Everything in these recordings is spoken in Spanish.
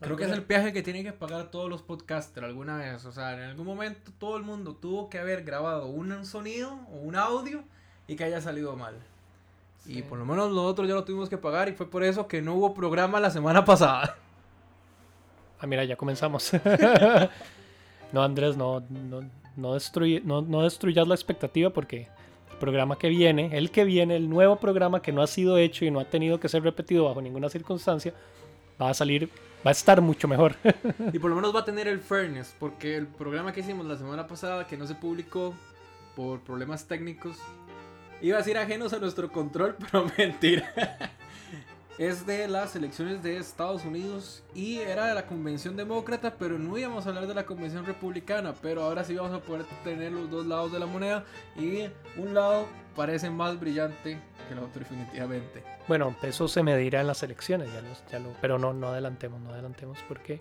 Creo que es el peaje que tienen que pagar todos los podcasters alguna vez. O sea, en algún momento todo el mundo tuvo que haber grabado un sonido o un audio y que haya salido mal. Y por lo menos nosotros ya lo tuvimos que pagar y fue por eso que no hubo programa la semana pasada. Ah, mira, ya comenzamos. no, Andrés, no, no, no, no, destruyas la expectativa porque el programa que viene, el que viene, el nuevo programa que no ha sido hecho y no ha tenido que ser repetido bajo ninguna circunstancia, va a salir, va a estar mucho mejor. y por lo menos va a tener el fairness, porque el programa que hicimos la semana pasada, que no se publicó por problemas técnicos, iba a ser ajenos a nuestro control, pero mentira es de las elecciones de Estados Unidos y era de la convención demócrata, pero no íbamos a hablar de la convención republicana, pero ahora sí vamos a poder tener los dos lados de la moneda y un lado parece más brillante que el otro definitivamente. Bueno, eso se medirá en las elecciones, ya, ya lo, pero no, no adelantemos, no adelantemos porque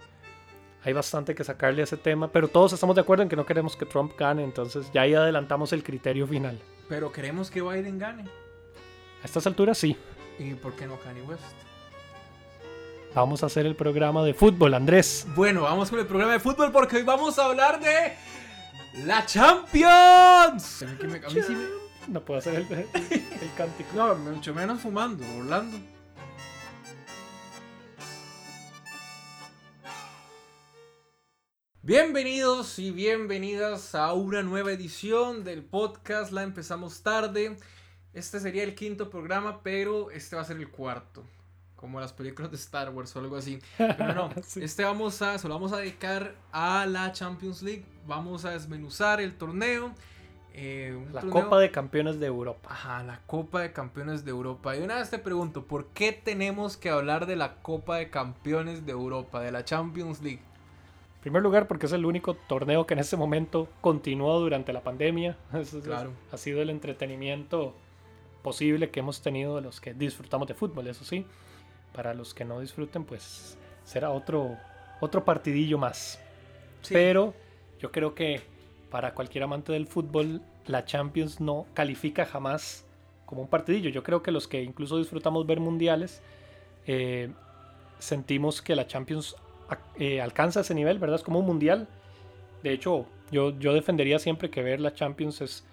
hay bastante que sacarle a ese tema, pero todos estamos de acuerdo en que no queremos que Trump gane, entonces ya ahí adelantamos el criterio final. Pero queremos que Biden gane. A estas alturas sí. ¿Y por qué no Kanye West? Vamos a hacer el programa de fútbol, Andrés. Bueno, vamos con el programa de fútbol porque hoy vamos a hablar de la Champions. No puedo hacer el, el, cántico. No, mucho menos fumando, Orlando. Bienvenidos y bienvenidas a una nueva edición del podcast. La empezamos tarde. Este sería el quinto programa, pero este va a ser el cuarto. Como las películas de Star Wars o algo así. Pero no, este vamos a, se lo vamos a dedicar a la Champions League. Vamos a desmenuzar el torneo. Eh, la Copa de Campeones de Europa. Ajá, la Copa de Campeones de Europa. Y una vez te pregunto, ¿por qué tenemos que hablar de la Copa de Campeones de Europa, de la Champions League? En primer lugar, porque es el único torneo que en ese momento continuó durante la pandemia. claro. ha sido el entretenimiento posible que hemos tenido de los que disfrutamos de fútbol, eso sí. Para los que no disfruten, pues será otro, otro partidillo más. Pero yo creo que para cualquier amante del fútbol, la Champions no califica jamás como un partidillo. Yo creo que los que incluso disfrutamos ver mundiales, eh, sentimos que la Champions eh, alcanza ese nivel, ¿verdad? Es como un mundial. De hecho, yo, yo defendería siempre que ver la Champions es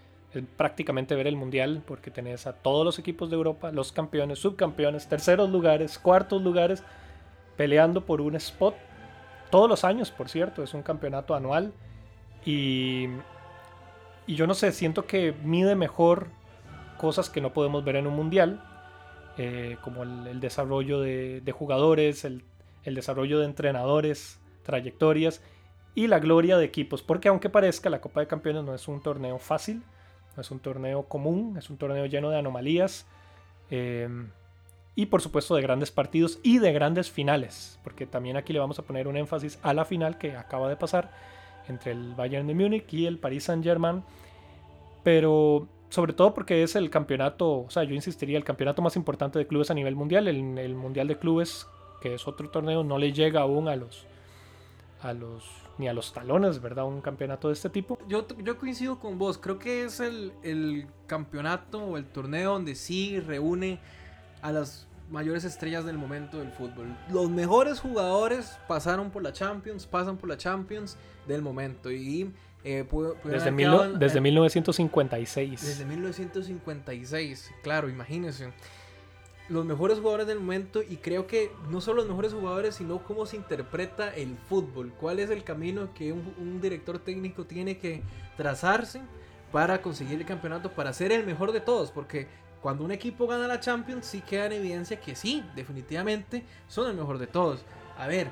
prácticamente ver el mundial porque tenés a todos los equipos de Europa, los campeones, subcampeones, terceros lugares, cuartos lugares, peleando por un spot todos los años, por cierto, es un campeonato anual. Y, y yo no sé, siento que mide mejor cosas que no podemos ver en un mundial, eh, como el, desarrollo de, jugadores, el, el desarrollo de entrenadores, trayectorias y la gloria de equipos, porque aunque parezca la Copa de Campeones no es un torneo fácil, es un torneo común, es un torneo lleno de anomalías. Eh, y por supuesto de grandes partidos y de grandes finales, porque también aquí le vamos a poner un énfasis a la final que acaba de pasar entre el Bayern de Múnich y el Paris Saint-Germain, pero sobre todo porque es el campeonato, o sea, yo insistiría, el campeonato más importante de clubes a nivel mundial, el, el Mundial de Clubes, que es otro torneo, no le llega aún a los, a los ni a los talones, ¿verdad? Un campeonato de este tipo. Yo, yo coincido con vos, creo que es el, el campeonato o el torneo donde sí reúne a las mayores estrellas del momento del fútbol. Los mejores jugadores pasaron por la Champions, pasan por la Champions del momento y eh, desde, desde 1956. Desde 1956, claro, imagínense los mejores jugadores del momento y creo que no solo los mejores jugadores, sino cómo se interpreta el fútbol, cuál es el camino que un, director técnico tiene que trazarse para conseguir el campeonato, para ser el mejor de todos, porque cuando un equipo gana la Champions sí queda en evidencia que sí, definitivamente son el mejor de todos. A ver,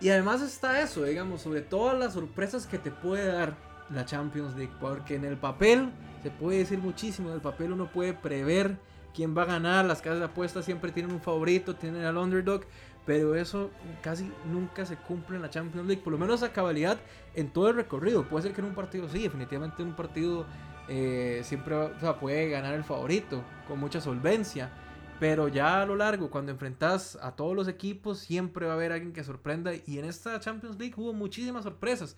y además está eso, digamos, sobre todas las sorpresas que te puede dar la Champions League, porque en el papel se puede decir muchísimo, en el papel uno puede prever quién va a ganar. Las casas de apuestas siempre tienen un favorito, tienen al underdog, pero eso casi nunca se cumple en la Champions League, por lo menos a cabalidad en todo el recorrido. Puede ser que en un partido sí, definitivamente en un partido eh, siempre puede ganar el favorito con mucha solvencia. Pero ya a lo largo, cuando enfrentas a todos los equipos, siempre va a haber alguien que sorprenda. Y en esta Champions League hubo muchísimas sorpresas.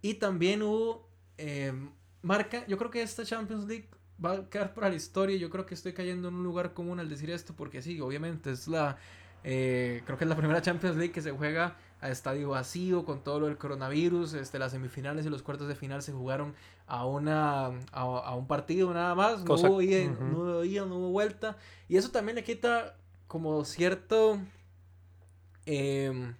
Y también hubo eh, marca, yo creo que esta Champions League va a quedar para la historia. Yo creo que estoy cayendo en un lugar común al decir esto, porque sí, obviamente es la, Eh, creo que es la primera Champions League que se juega a estadio vacío con todo lo del coronavirus. Este, las semifinales y los cuartos de final se jugaron a, una, a, un partido nada más. No, hubo ida, no hubo vuelta. Y eso también le quita como cierto... Eh,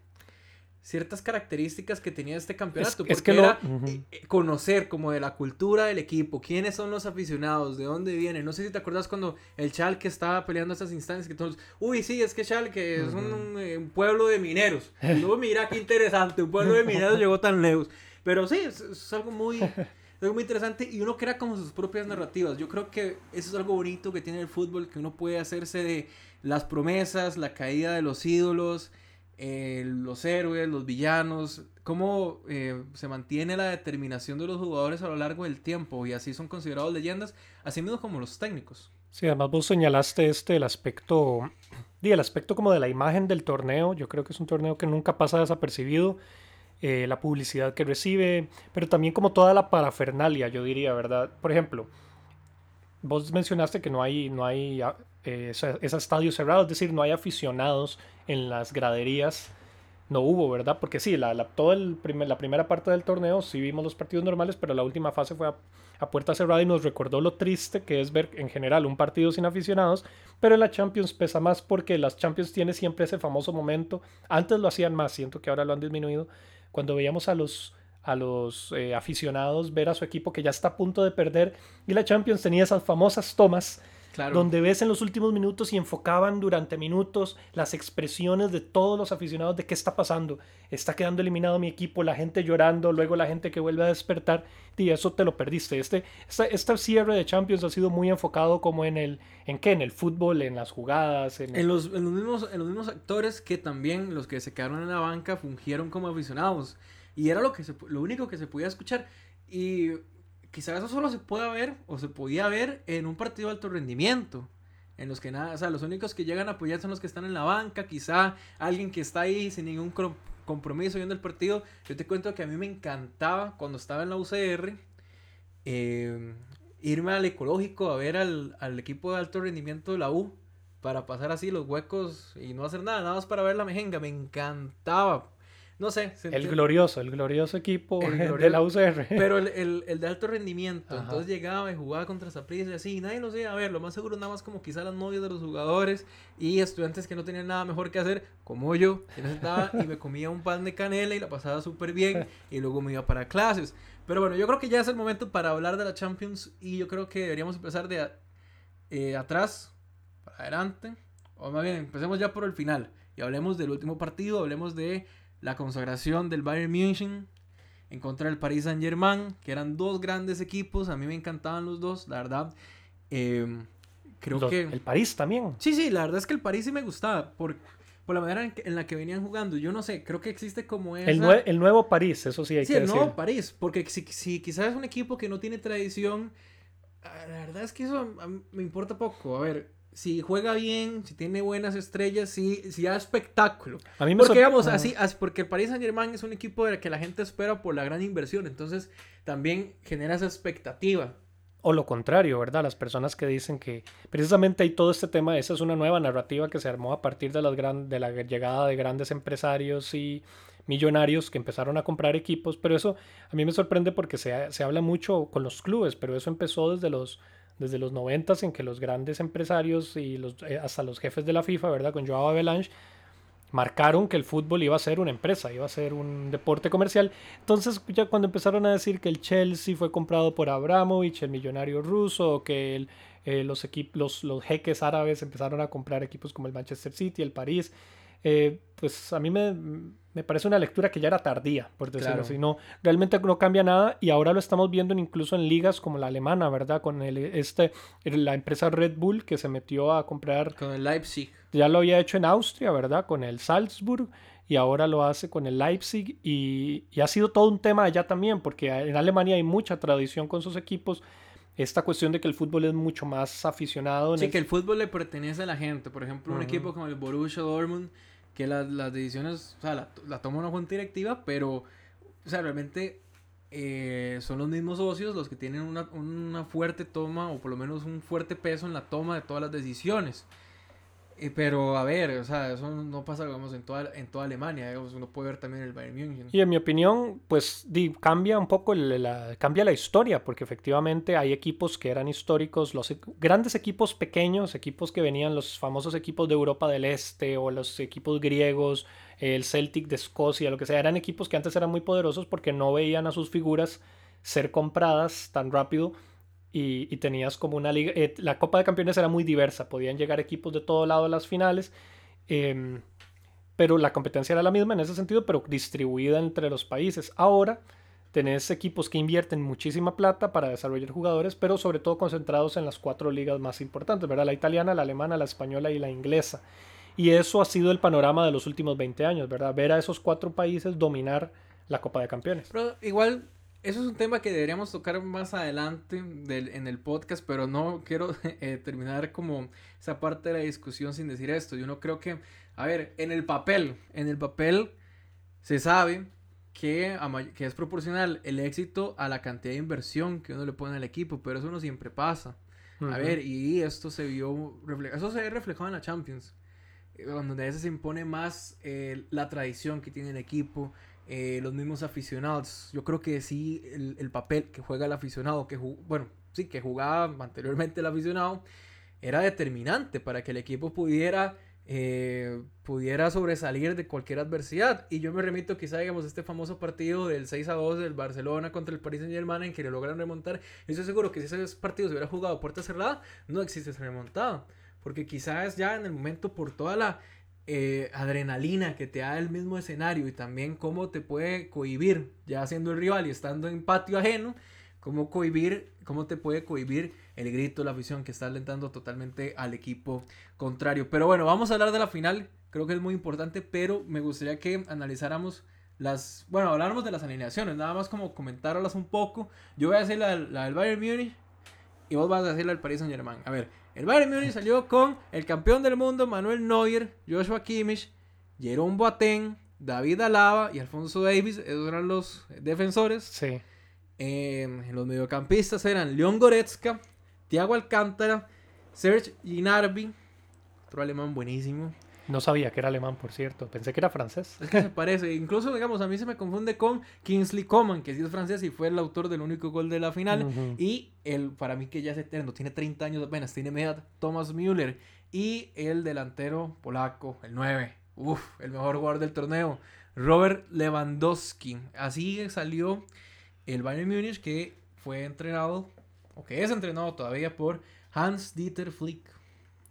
ciertas características que tenía este campeonato. Es, porque que era eh, eh, conocer como de la cultura del equipo, quiénes son los aficionados, de dónde vienen. No sé si te acuerdas cuando el Chalke estaba peleando esas instancias que todos, uy, sí, es que Chalke es eh, un, pueblo de mineros. Y luego mira qué interesante, un pueblo de mineros llegó tan lejos. Pero sí, es, algo muy... algo muy interesante y uno crea como sus propias narrativas. Yo creo que eso es algo bonito que tiene el fútbol, que uno puede hacerse de las promesas, la caída de los ídolos, eh, los héroes, los villanos, cómo eh, se mantiene la determinación de los jugadores a lo largo del tiempo y así son considerados leyendas, así mismo como los técnicos. Sí, además vos señalaste este, el aspecto, di, el aspecto como de la imagen del torneo, yo creo que es un torneo que nunca pasa desapercibido, eh, la publicidad que recibe, pero también como toda la parafernalia, yo diría, ¿verdad? Por ejemplo, vos mencionaste que no hay, no hay eh, ese, estadio cerrado, es decir, no hay aficionados en las graderías. No hubo, ¿verdad? Porque sí, la, la, todo el primer, la primera parte del torneo sí vimos los partidos normales, pero la última fase fue a, a, puerta cerrada y nos recordó lo triste que es ver en general un partido sin aficionados, pero en la Champions pesa más porque las Champions tiene siempre ese famoso momento. Antes lo hacían más, siento que ahora lo han disminuido. Cuando veíamos a los a los eh, aficionados ver a su equipo que ya está a punto de perder y la Champions tenía esas famosas tomas donde ves en los últimos minutos y enfocaban durante minutos las expresiones de todos los aficionados de qué está pasando. Está quedando eliminado mi equipo, la gente llorando, luego la gente que vuelve a despertar. Y eso te lo perdiste. Este, este, cierre de Champions ha sido muy enfocado como en el, ¿en qué? En el fútbol, en las jugadas. En, los, en, los, mismos, en los mismos actores que también los que se quedaron en la banca fungieron como aficionados. Y era lo, que lo único que se podía escuchar. Y quizás eso solo se pueda ver o se podía ver en un partido de alto rendimiento. En los que nada, o sea, los únicos que llegan a apoyar son los que están en la banca, quizá alguien que está ahí sin ningún compromiso viendo el partido. Yo te cuento que a mí me encantaba cuando estaba en la UCR em, irme al ecológico a ver al, al, equipo de alto rendimiento de la U para pasar así los huecos y no hacer nada, nada más para ver la mejenga. Me encantaba no sé. El glorioso, el glorioso equipo de la UCR. Pero el, de alto rendimiento. Entonces llegaba y jugaba contra Saprissa y así. Y nadie lo sé. A ver, lo más seguro nada más como quizá las novias de los jugadores y estudiantes que no tenían nada mejor que hacer, como yo, que sentaba y me comía un pan de canela y la pasaba súper bien. Y luego me iba para clases. Pero bueno, yo creo que ya es el momento para hablar de la Champions. Y yo creo que deberíamos empezar de eh, atrás para adelante. O más bien, empecemos ya por el final. Y hablemos del último partido. Hablemos de la consagración del Bayern München en contra del Paris Saint Germain, que eran dos grandes equipos, a mí me encantaban los dos, la verdad. Em, creo que... El París también. Sí, sí, la verdad es que el París sí me gustaba, por, por la manera en, la que venían jugando. Yo no sé, creo que existe como esa... el, el nuevo París, eso sí hay sí, el nuevo París, porque si, si quizás es un equipo que no tiene tradición, ah, la verdad es que eso me importa poco. A ver, si juega bien, si tiene buenas estrellas, si, si da espectáculo. A mí me porque, digamos, así, porque el Paris Saint Germain es un equipo de que la gente espera por la gran inversión, entonces también genera esa expectativa. O lo contrario, ¿verdad? Las personas que dicen que precisamente hay todo este tema, esa es una nueva narrativa que se armó a partir de, las gran, de la llegada de grandes empresarios y millonarios que empezaron a comprar equipos, pero eso a mí me sorprende porque se, se habla mucho con los clubes, pero eso empezó desde los desde los 90 en que los grandes empresarios y los, eh, hasta los jefes de la FIFA, ¿verdad? Con Joao Avalanche, marcaron que el fútbol iba a ser una empresa, iba a ser un deporte comercial. Entonces, ya cuando empezaron a decir que el Chelsea fue comprado por Abramovich, el millonario ruso, que eh, los, equipos, los, jeques árabes empezaron a comprar equipos como el Manchester City, el París, eh, pues a mí me, me parece una lectura que ya era tardía, por decirlo así. No, realmente no cambia nada y ahora lo estamos viendo incluso en ligas como la alemana, ¿verdad? Con el, este, la empresa Red Bull que se metió a comprar. Con el Leipzig. Ya lo había hecho en Austria, ¿verdad? Con el Salzburg y ahora lo hace con el Leipzig y, y ha sido todo un tema allá también porque en Alemania hay mucha tradición con sus equipos esta cuestión de que el fútbol es mucho más aficionado. sí, que el fútbol le pertenece a la gente. Por ejemplo, un equipo como el Borussia Dortmund que las decisiones, o sea, la, la toma una junta directiva, pero, o sea, realmente eh, son los mismos socios los que tienen una, una, fuerte toma o por lo menos un fuerte peso en la toma de todas las decisiones. Eh, pero a ver, o sea, eso no pasa, digamos, en toda, en toda Alemania, digamos, uno puede ver también el Bayern München. Y en mi opinión, pues cambia un poco la, cambia la historia, porque efectivamente hay equipos que eran históricos, los grandes equipos pequeños, equipos que venían, los famosos equipos de Europa del Este o los equipos griegos, el Celtic de Escocia, lo que sea, eran equipos que antes eran muy poderosos porque no veían a sus figuras ser compradas tan rápido y, tenías como una liga. Eh, la Copa de Campeones era muy diversa, podían llegar equipos de todo lado a las finales, em, pero la competencia era la misma en ese sentido, pero distribuida entre los países. Ahora tenés equipos que invierten muchísima plata para desarrollar jugadores, pero sobre todo concentrados en las cuatro ligas más importantes, ¿verdad? La italiana, la alemana, la española y la inglesa. Y eso ha sido el panorama de los últimos 20 años, ¿verdad? Ver a esos cuatro países dominar la Copa de Campeones. Igual eso es un tema que deberíamos tocar más adelante en el podcast, pero no quiero eh, terminar como esa parte de la discusión sin decir esto. Yo no creo que, a ver, en el papel, en el papel se sabe que, que es proporcional el éxito a la cantidad de inversión que uno le pone al equipo, pero eso no siempre pasa. A ver, y esto se vio, eso se ve reflejado en la Champions, eh, donde a veces se impone más eh, la tradición que tiene el equipo, eh, los mismos aficionados. Yo creo que sí, el, papel que juega el aficionado, que bueno, sí, que jugaba anteriormente el aficionado, era determinante para que el equipo pudiera, eh, pudiera sobresalir de cualquier adversidad. Y yo me remito quizá, digamos, a este famoso partido del 6 a 2 del Barcelona contra el Paris Saint Germain en que le logran remontar. Yo estoy seguro que si ese partido se hubiera jugado puerta cerrada, no existe esa remontada. Porque quizás ya en el momento por toda la eh, adrenalina que te da el mismo escenario y también cómo te puede cohibir, ya siendo el rival y estando en patio ajeno, cómo cohibir, cómo te puede cohibir el grito, la afición que está alentando totalmente al equipo contrario. Pero bueno, vamos a hablar de la final, creo que es muy importante, pero me gustaría que analizáramos las, bueno, habláramos de las alineaciones, nada más como comentarlas un poco. Yo voy a hacer la, la del Bayern Munich y vos vas a la del Paris Saint Germain. A ver, el Bayern Múnich salió con el campeón del mundo Manuel Neuer, Joshua Kimmich, Jerome Boateng, David Alaba y Alfonso Davis. Esos eran los defensores. Sí. en los mediocampistas eran Leon Goretzka, Thiago Alcántara, Serge Gnabry, otro alemán buenísimo, no sabía que era alemán, por cierto. Pensé que era francés. Es que se parece. Incluso, digamos, a mí se me confunde con Kingsley Coman, que sí es francés y fue el autor del único gol de la final. Y el, para mí que ya es eterno, tiene 30 años apenas, tiene media Thomas Müller. Y el delantero polaco, el 9. Uf, el mejor jugador del torneo. Robert Lewandowski. Así salió el Bayern Múnich que fue entrenado, o que es entrenado todavía por Hans Dieter Flick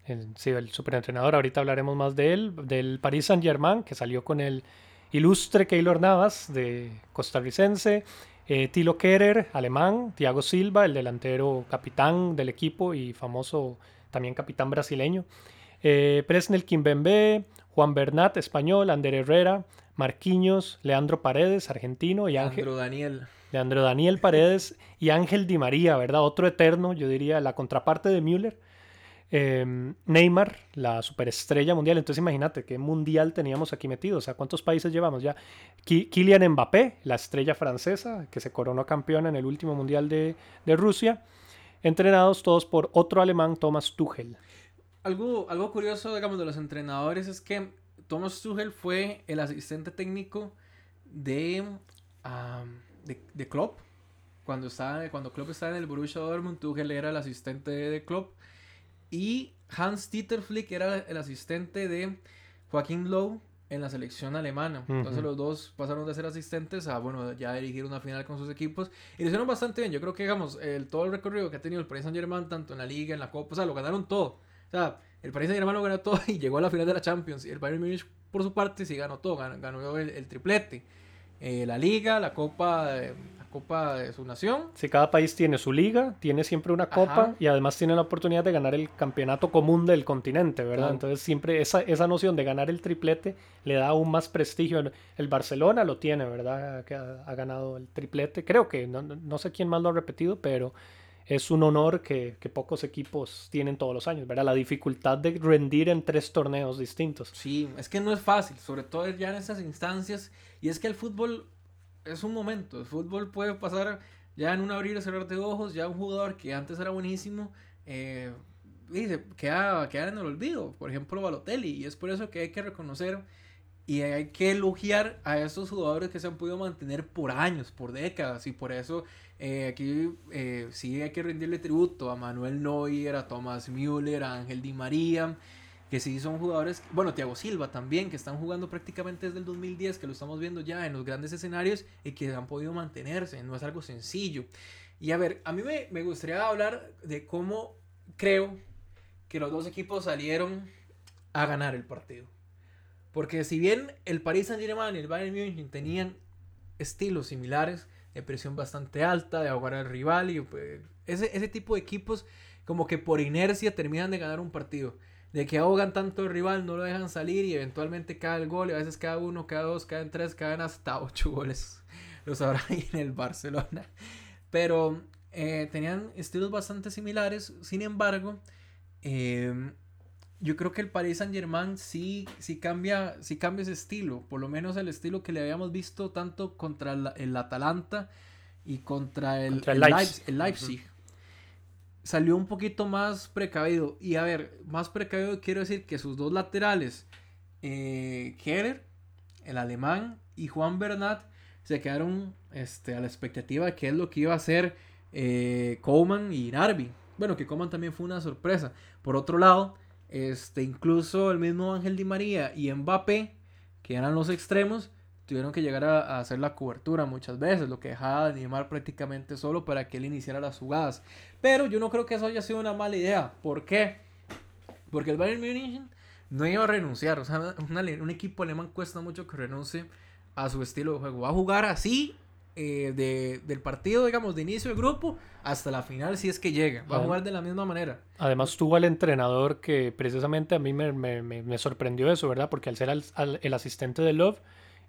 el, sí, el superentrenador, ahorita hablaremos más de él, del Paris Saint Germain, que salió con el ilustre Keylor Navas, de costarricense, eh, Tilo Kerer, alemán, Thiago Silva, el delantero capitán del equipo y famoso también capitán brasileño, eh, Presnel Kimbembe, Juan Bernat, español, Ander Herrera, Marquinhos, Leandro Paredes, argentino, y Ángel. Leandro Daniel. Leandro Daniel Paredes y Ángel Di María, ¿verdad? Otro eterno, yo diría, la contraparte de Müller Em, Neymar, la superestrella mundial. Entonces imagínate qué mundial teníamos aquí metido. O sea, ¿cuántos países llevamos ya? Kylian Mbappé, la estrella francesa, que se coronó campeón en el último mundial de, Rusia. Entrenados todos por otro alemán, Thomas Tuchel. Algo, algo curioso, digamos, de los entrenadores es que Thomas Tuchel fue el asistente técnico de, de, de, Klopp. Cuando, estaba, cuando Klopp estaba en el Borussia Dortmund, Tuchel era el asistente de Klopp. Y Hans Dieter Flick era el asistente de Joaquín Lowe en la selección alemana. Entonces los dos pasaron de ser asistentes a, bueno, ya dirigir una final con sus equipos. Y lo hicieron bastante bien. Yo creo que, digamos, el, todo el recorrido que ha tenido el Paris Saint Germain, tanto en la liga, en la Copa, o sea, lo ganaron todo. O sea, el Paris Saint Germain lo ganó todo y llegó a la final de la Champions. Y el Bayern Munich, por su parte, sí ganó todo. Ganó, el, triplete. Eh, la liga, la Copa... Copa de su nación. Si cada país tiene su liga, tiene siempre una copa y además tiene la oportunidad de ganar el campeonato común del continente, ¿verdad? Entonces siempre esa, esa noción de ganar el triplete le da aún más prestigio. El Barcelona lo tiene, ¿verdad? Que ha, ganado el triplete. Creo que, no, no, sé quién más lo ha repetido, pero es un honor que, que, pocos equipos tienen todos los años, ¿verdad? La dificultad de rendir en tres torneos distintos. Sí, es que no es fácil, sobre todo ya en esas instancias. Y es que el fútbol es un momento. El fútbol puede pasar ya en un abrir y cerrar de ojos. Ya un jugador que antes era buenísimo, eh, dice, queda, queda en el olvido. Por ejemplo, Balotelli. Y es por eso que hay que reconocer y hay que elogiar a esos jugadores que se han podido mantener por años, por décadas. Y por eso eh, aquí eh, sí hay que rendirle tributo a Manuel Neuer, a Thomas Müller, a Ángel Di María que sí son jugadores, bueno, Thiago Silva también, que están jugando prácticamente desde el 2010, que lo estamos viendo ya en los grandes escenarios y que han podido mantenerse, no es algo sencillo. Y a ver, a mí me, gustaría hablar de cómo creo que los dos equipos salieron a ganar el partido. Porque si bien el Paris Saint-Germain y el Bayern Munich tenían estilos similares, de presión bastante alta, de ahogar al rival, y pues, ese, ese tipo de equipos como que por inercia terminan de ganar un partido de que ahogan tanto el rival, no lo dejan salir y eventualmente cae el gol, y a veces cada uno, cada dos, cada tres, caen hasta ocho goles. Los habrá ahí en el Barcelona. Pero eh, tenían estilos bastante similares, sin embargo, em, yo creo que el Paris Saint Germain sí, sí, cambia, sí cambia ese estilo, por lo menos el estilo que le habíamos visto tanto contra el, Atalanta y contra el, Leipzig salió un poquito más precavido. Y a ver, más precavido quiero decir que sus dos laterales, eh, Keller, el alemán, y Juan Bernat, se quedaron este, a la expectativa de qué es lo que iba a hacer eh, y Narvi. Bueno, que Coman también fue una sorpresa. Por otro lado, este, incluso el mismo Ángel Di María y Mbappé, que eran los extremos, tuvieron que llegar a, hacer la cobertura muchas veces, lo que dejaba a Neymar prácticamente solo para que él iniciara las jugadas. Pero yo no creo que eso haya sido una mala idea. ¿Por qué? Porque el Bayern Munich no iba a renunciar. O sea, un equipo alemán cuesta mucho que renuncie a su estilo de juego. Va a jugar así eh, de, del partido, digamos, de inicio del grupo hasta la final si es que llega. Va a jugar de la misma manera. Además tuvo al entrenador que precisamente a mí me, me, me sorprendió eso, ¿verdad? Porque al ser el asistente de Love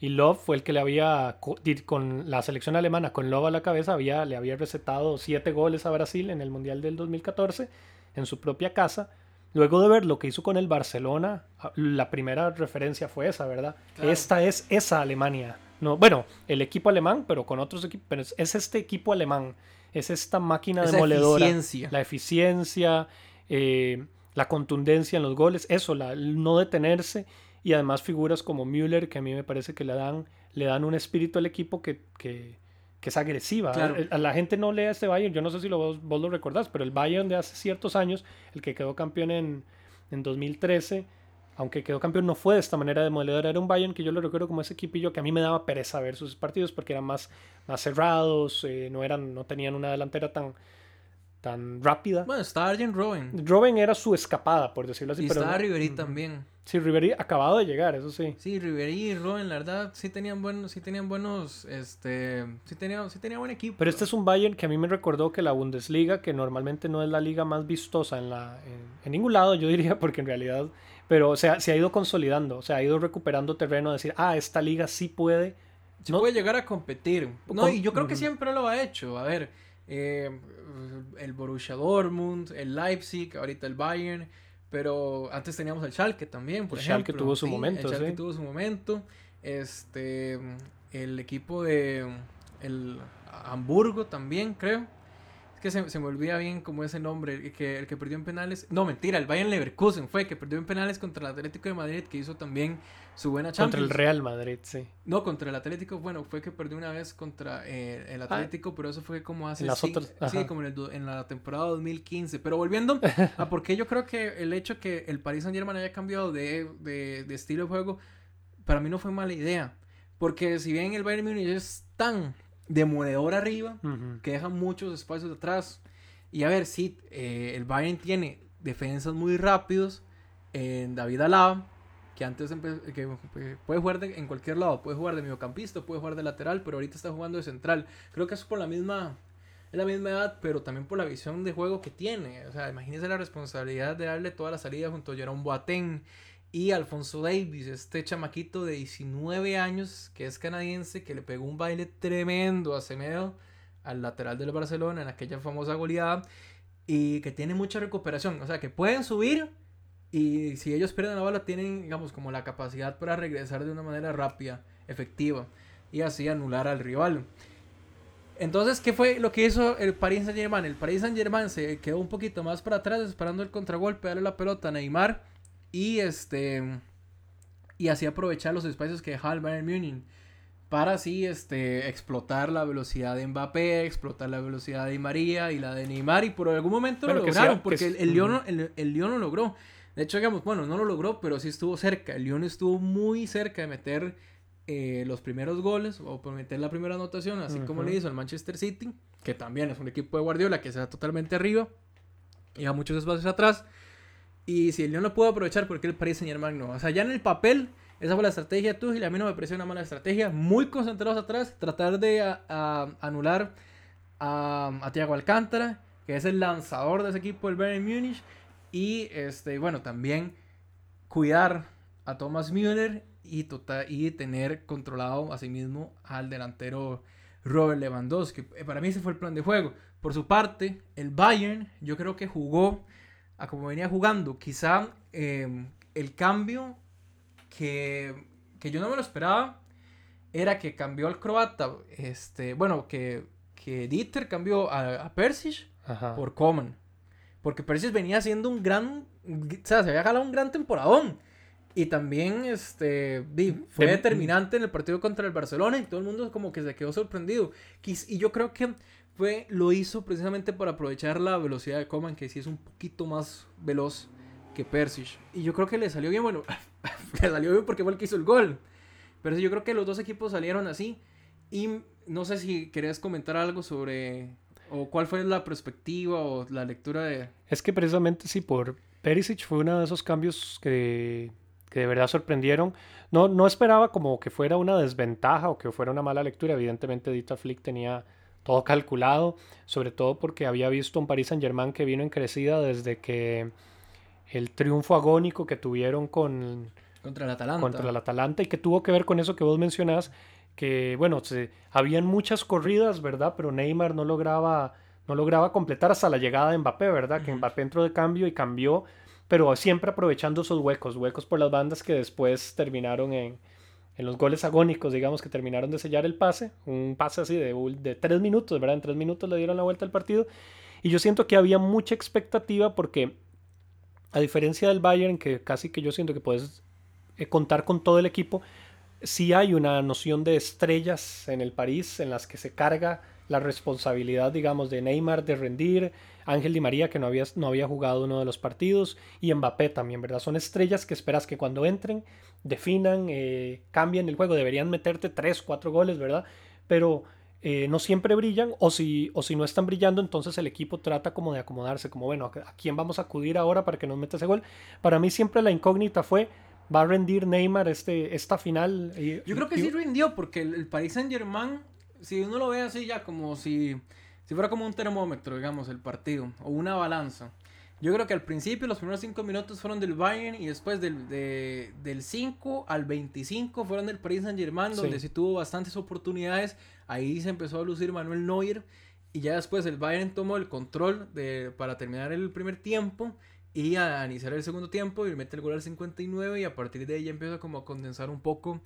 y Love fue el que le había, con la selección alemana, con Love a la cabeza, había, le había recetado siete goles a Brasil en el Mundial del 2014 en su propia casa. Luego de ver lo que hizo con el Barcelona, ah, la primera referencia fue esa, ¿verdad? Esta es esa Alemania. No, bueno, el equipo alemán, pero con otros equipos, pero es, este equipo alemán, es esta máquina demoledora. Eficiencia. La eficiencia, eh, la contundencia en los goles, eso, la, no detenerse y además figuras como Müller que a mí me parece que le dan, le dan un espíritu al equipo que, que, que es agresiva. A la gente no lee este Bayern, yo no sé si lo, vos, vos, lo recordás, pero el Bayern de hace ciertos años, el que quedó campeón en, en 2013, aunque quedó campeón no fue de esta manera de moledor, era un Bayern que yo lo recuerdo como ese equipillo que a mí me daba pereza ver sus partidos porque eran más, más cerrados, eh, no, eran, no tenían una delantera tan, tan rápida. Bueno, estaba Arjen Robben. Robben era su escapada, por decirlo así. Y estaba Ribery también. Sí, Ribery acabado de llegar, eso sí. Sí, Ribery y Robben, la verdad, sí tenían buenos, sí tenían buenos, este, sí tenía, sí tenía buen equipo. Pero este es un Bayern que a mí me recordó que la Bundesliga, que normalmente no es la liga más vistosa en la, en, ningún lado, yo diría, porque en realidad, pero o sea, se ha ido consolidando, o sea, ha ido recuperando terreno, decir, ah, esta liga sí puede. Sí puede llegar a competir. No, y yo creo que siempre lo ha hecho. A ver, eh, el Borussia Dortmund, el Leipzig, ahorita el Bayern, pero antes teníamos el Schalke también, por el Schalke tuvo su momento, el Schalke tuvo su momento, este, el equipo de el Hamburgo también, creo, que se, me olvida bien como ese nombre, el que, el que perdió en penales. No, mentira, el Bayern Leverkusen fue, que perdió en penales contra el Atlético de Madrid, que hizo también su buena Champions. Contra el Real Madrid, sí. No, contra el Atlético, bueno, fue que perdió una vez contra eh, el ah. Atlético, pero eso fue como hace... Las otras, sí, como en, en, la temporada 2015. Pero volviendo a por qué yo creo que el hecho que el Paris Saint Germain haya cambiado de, de, de estilo de juego, para mí no fue mala idea. Porque si bien el Bayern Munich es tan demoledor arriba, que deja muchos espacios atrás. Y a ver, sí, eh, el Bayern tiene defensas muy rápidos en David Alaba, que antes que puede jugar en cualquier lado, puede jugar de mediocampista, puede jugar de lateral, pero ahorita está jugando de central. Creo que es por la misma es la misma edad, pero también por la visión de juego que tiene. O sea, imagínese la responsabilidad de darle toda la salida junto a Jerome Boateng y Alfonso Davis, este chamaquito de 19 años que es canadiense, que le pegó un baile tremendo a Semedo, al lateral del Barcelona, en aquella famosa goleada, y que tiene mucha recuperación. O sea, que pueden subir y si ellos pierden la bola, tienen, digamos, como la capacidad para regresar de una manera rápida, efectiva, y así anular al rival. Entonces, ¿qué fue lo que hizo el Paris Saint Germain? El Paris Saint Germain se quedó un poquito más para atrás esperando el contragolpe, darle la pelota a Neymar y este y así aprovechar los espacios que dejaba el Bayern Munich para así este, explotar la velocidad de Mbappé, explotar la velocidad de María y la de Neymar y por algún momento lo lograron porque el, el, Lyon, el, el logró. De hecho, digamos, bueno, no lo logró, pero sí estuvo cerca. El Lyon estuvo muy cerca de meter eh, los primeros goles o por meter la primera anotación, así como le hizo al Manchester City, que también es un equipo de Guardiola que se da totalmente arriba y a muchos espacios atrás. Y si el Lyon lo pudo aprovechar, porque el Paris Saint Germain no? O sea, ya en el papel, esa fue la estrategia de Tuchel. A mí no me pareció una mala estrategia. Muy concentrados atrás, tratar de anular a, a Thiago Alcántara, que es el lanzador de ese equipo del Bayern Múnich. Y este, bueno, también cuidar a Thomas Müller y, tota-, y tener controlado a sí mismo al delantero Robert Lewandowski. Eh, para mí ese fue el plan de juego. Por su parte, el Bayern yo creo que jugó a como venía jugando. Quizá em, el cambio que, que, yo no me lo esperaba era que cambió al croata. Este, bueno, que, que Dieter cambió a, a Persic por Coman. Porque Perisic venía haciendo un gran. O sea, se había jalado un gran temporadón. Y también este, fue determinante en el partido contra el Barcelona y todo el mundo como que se quedó sorprendido. Y yo creo que fue, lo hizo precisamente para aprovechar la velocidad de Coman, que sí es un poquito más veloz que Persic. Y yo creo que le salió bien, bueno, le salió bien porque fue el que hizo el gol. Pero yo creo que los dos equipos salieron así. Y no sé si querías comentar algo sobre ¿O cuál fue la perspectiva o la lectura de...? Es que precisamente sí, por Perisic fue uno de esos cambios que, que de verdad sorprendieron. No, no esperaba como que fuera una desventaja o que fuera una mala lectura. Evidentemente Dita Flick tenía todo calculado, sobre todo porque había visto un Paris Saint Germain que vino en crecida desde que el triunfo agónico que tuvieron con... Contra el Atalanta. Contra el Atalanta y que tuvo que ver con eso que vos mencionás, que bueno, se, habían muchas corridas, ¿verdad? Pero Neymar no lograba, no lograba completar hasta la llegada de Mbappé, ¿verdad? Que Mbappé entró de cambio y cambió, pero siempre aprovechando esos huecos, huecos por las bandas que después terminaron en, en los goles agónicos, digamos, que terminaron de sellar el pase, un pase así de, tres minutos, ¿verdad? En tres minutos le dieron la vuelta al partido. Y yo siento que había mucha expectativa porque, a diferencia del Bayern, que casi que yo siento que puedes eh, contar con todo el equipo, sí hay una noción de estrellas en el París en las que se carga la responsabilidad, digamos, de Neymar de rendir, Ángel Di María que no había, no había jugado uno de los partidos y Mbappé también, ¿verdad? Son estrellas que esperas que cuando entren definan, eh, cambien el juego, deberían meterte 3, 4 goles, ¿verdad? Pero eh, no siempre brillan o si, o si no están brillando, entonces el equipo trata como de acomodarse, como bueno, ¿a quién vamos a acudir ahora para que nos meta ese gol? Para mí siempre la incógnita fue ¿Va a rendir Neymar este, esta final? Yo creo que sí rindió, porque el, Paris Saint Germain, si uno lo ve así ya como si, si fuera como un termómetro, digamos, el partido, o una balanza. Yo creo que al principio los primeros 5 minutos fueron del Bayern y después del, del 5 al 25 fueron del Paris Saint Germain, donde sí. tuvo bastantes oportunidades. Ahí se empezó a lucir Manuel Neuer y ya después el Bayern tomó el control de, para terminar el primer tiempo y a iniciar el segundo tiempo y mete el gol al 59 y a partir de ahí ya empieza como a condensar un poco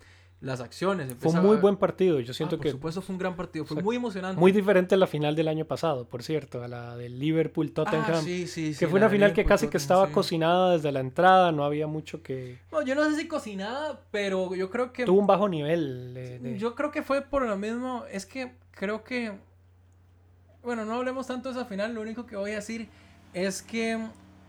las acciones. Fue un muy buen partido, yo siento ah, que... Por supuesto fue un gran partido, fue muy emocionante. Muy diferente a la final del año pasado, por cierto, a la del Liverpool-Tottenham. Ah, sí, sí, que fue una final que casi que estaba cocinada desde la entrada, no había mucho que... No, yo no sé si cocinada, pero yo creo que... Tuvo un bajo nivel. Yo creo que fue por lo mismo, es que creo que... Bueno, no hablemos tanto de esa final, lo único que voy a decir es que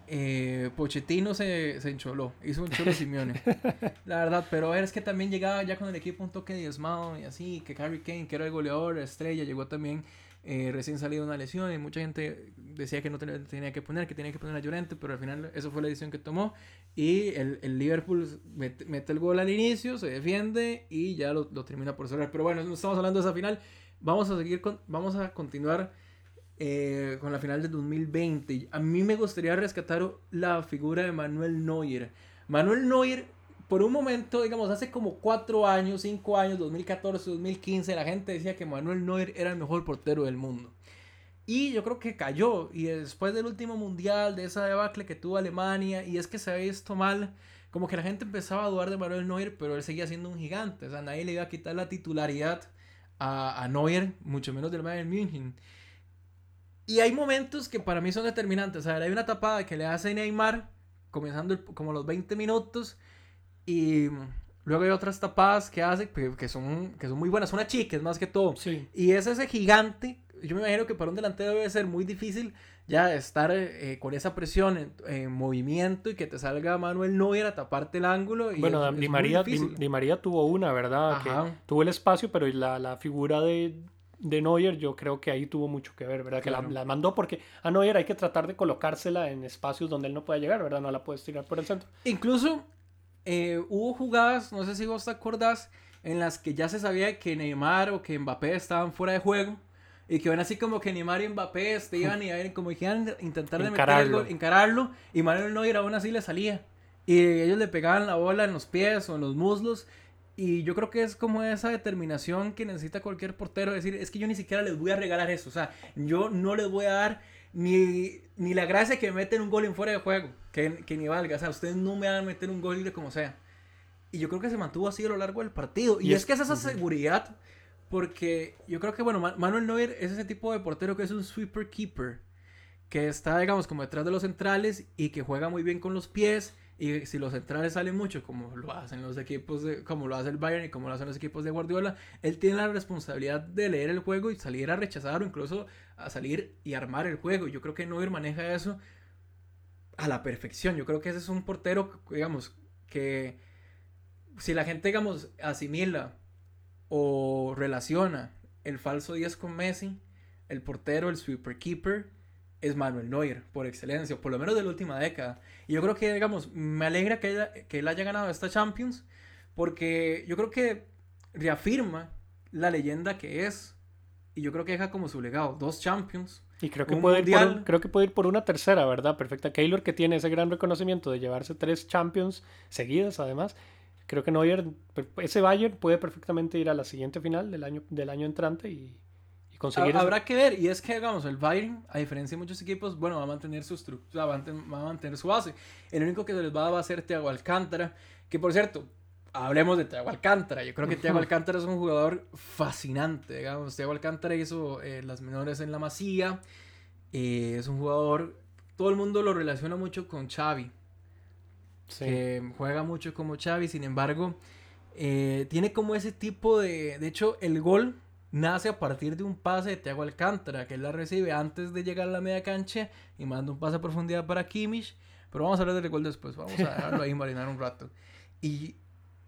eh, Pochettino se, se encholó, hizo un chulo Simeone, la verdad, pero es que también llegaba ya con el equipo un toque diezmado y así, que Harry Kane, que era el goleador, la estrella, llegó también eh, recién salido de una lesión y mucha gente decía que no tenía que poner, que tenía que poner a Llorente, pero al final eso fue la decisión que tomó y el, el Liverpool mete, mete, el gol al inicio, se defiende y ya lo, lo, termina por cerrar, pero bueno, no estamos hablando de esa final, vamos a seguir, con, vamos a continuar eh, con la final de 2020. A mí me gustaría rescatar la figura de Manuel Neuer. Manuel Neuer, por un momento, digamos, hace como 4 años, 5 años, 2014, 2015, la gente decía que Manuel Neuer era el mejor portero del mundo. Y yo creo que cayó. Y después del último mundial, de esa debacle que tuvo Alemania, y es que se había visto mal, como que la gente empezaba a dudar de Manuel Neuer, pero él seguía siendo un gigante. O sea, nadie le iba a quitar la titularidad a, a Neuer, mucho menos del Bayern München. Y hay momentos que para mí son determinantes. A ver, hay una tapada que le hace Neymar, comenzando como los 20 minutos, y luego hay otras tapadas que hace que, son, que son muy buenas. Una chica, es más que todo. Y es ese gigante. Yo me imagino que para un delantero debe ser muy difícil ya estar eh, con esa presión en, movimiento y que te salga Manuel Neuer a taparte el ángulo. Y bueno, Di, María, Di, María tuvo una, ¿verdad? Que tuvo el espacio, pero la, la figura de, de Neuer yo creo que ahí tuvo mucho que ver, ¿verdad? Que la, mandó porque a Neuer hay que tratar de colocársela en espacios donde él no puede llegar, ¿verdad? No la puedes tirar por el centro. Incluso eh, hubo jugadas, no sé si vos te acordás, en las que ya se sabía que Neymar o que Mbappé estaban fuera de juego y que ven así como que Neymar y Mbappé te iban y a como dijeran intentar de meter el gol, encararlo y Manuel Neuer aún así le salía y ellos le pegaban la bola en los pies o en los muslos y yo creo que es como esa determinación que necesita cualquier portero, decir, es que yo ni siquiera les voy a regalar eso, o sea, yo no les voy a dar ni, ni la gracia que me meten un gol en fuera de juego, que, que ni valga, o sea, ustedes no me van a meter un gol de como sea. Y yo creo que se mantuvo así a lo largo del partido. Y, es, que es esa seguridad, porque yo creo que, bueno, Manuel Neuer es ese tipo de portero que es un sweeper keeper, que está, digamos, como detrás de los centrales y que juega muy bien con los pies y si los centrales salen mucho, como lo hacen los equipos, de, como lo hace el Bayern y como lo hacen los equipos de Guardiola, él tiene la responsabilidad de leer el juego y salir a rechazar o incluso a salir y armar el juego. Yo creo que Neuer maneja eso a la perfección. Yo creo que ese es un portero, digamos, que si la gente, digamos, asimila o relaciona el falso 10 con Messi, el portero, el sweeper keeper, es Manuel Neuer, por excelencia, por lo menos de la última década. Y yo creo que, digamos, me alegra que, que él haya ganado esta Champions, porque yo creo que reafirma la leyenda que es. Y yo creo que deja como su legado dos Champions. Y creo que, puede ir por creo que puede ir por una tercera, ¿verdad? Perfecta. Keylor, que tiene ese gran reconocimiento de llevarse tres Champions seguidas, además. Creo que Neuer, ese Bayern puede perfectamente ir a la siguiente final del año, del año entrante y Habrá que ver, y es que, digamos, el Bayern, a diferencia de muchos equipos, bueno, va a mantener su estructura, va a mantener su base. El único que se les va a, va a ser Thiago Alcántara, que por cierto, hablemos de Thiago Alcántara. Yo creo que Thiago Alcántara es un jugador fascinante, digamos. Thiago Alcántara hizo eh, las menores en la Masía, eh, es un jugador, todo el mundo lo relaciona mucho con Xavi. Que juega mucho como Xavi, sin embargo, eh, tiene como ese tipo de... De hecho, el gol nace a partir de un pase de Thiago Alcántara, que él la recibe antes de llegar a la media cancha y manda un pase a profundidad para Kimmich. Pero vamos a hablar del gol después, vamos a dejarlo ahí marinar un rato. Y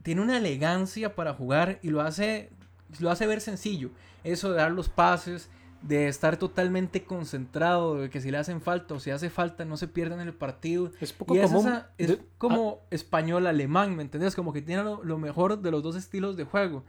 tiene una elegancia para jugar y lo hace, lo hace ver sencillo. Eso de dar los pases, de estar totalmente concentrado, de que si le hacen falta o si hace falta no se pierdan en el partido. Es poco y es, es como ah. español-alemán, ¿me entiendes? Como que tiene lo, mejor de los dos estilos de juego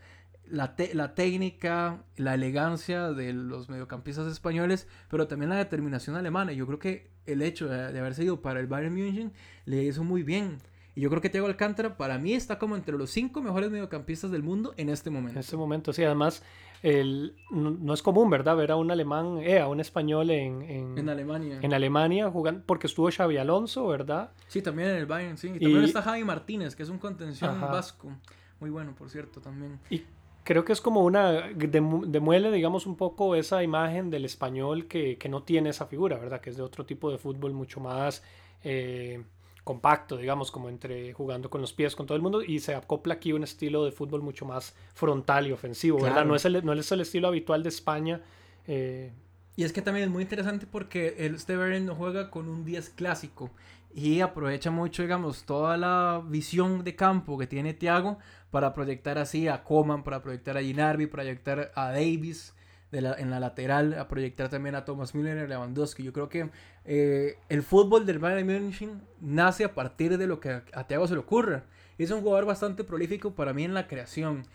la, la, técnica, la elegancia de los mediocampistas españoles, pero también la determinación alemana. Yo creo que el hecho de, haberse ido para el Bayern München le hizo muy bien. Y yo creo que Thiago Alcántara para mí está como entre los cinco mejores mediocampistas del mundo en este momento. En este momento, sí. Además, el, no, es común, ¿verdad? Ver a un alemán, eh, a un español en, en, Alemania. En Alemania jugando, porque estuvo Xavi Alonso, ¿verdad? Sí, también en el Bayern, sí. Y también está Javi Martínez, que es un contención vasco. Muy bueno, por cierto, también. Y creo que es como una, demuele, digamos, un poco esa imagen del español que, que, no tiene esa figura, ¿verdad? Que es de otro tipo de fútbol mucho más eh, compacto, digamos, como entre jugando con los pies con todo el mundo y se acopla aquí un estilo de fútbol mucho más frontal y ofensivo, ¿verdad? No es, el, no es el estilo habitual de España. Eh. Y es que también es muy interesante porque el Steve no juega con un 10 clásico y aprovecha mucho, digamos, toda la visión de campo que tiene Thiago para proyectar así a Coman, para proyectar a Ginardi, proyectar a Davis en la lateral, a proyectar también a Thomas Müller y a Lewandowski. Yo creo que eh, el fútbol del Bayern München nace a partir de lo que a, a Thiago se le ocurra. Es un jugador bastante prolífico para mí en la creación.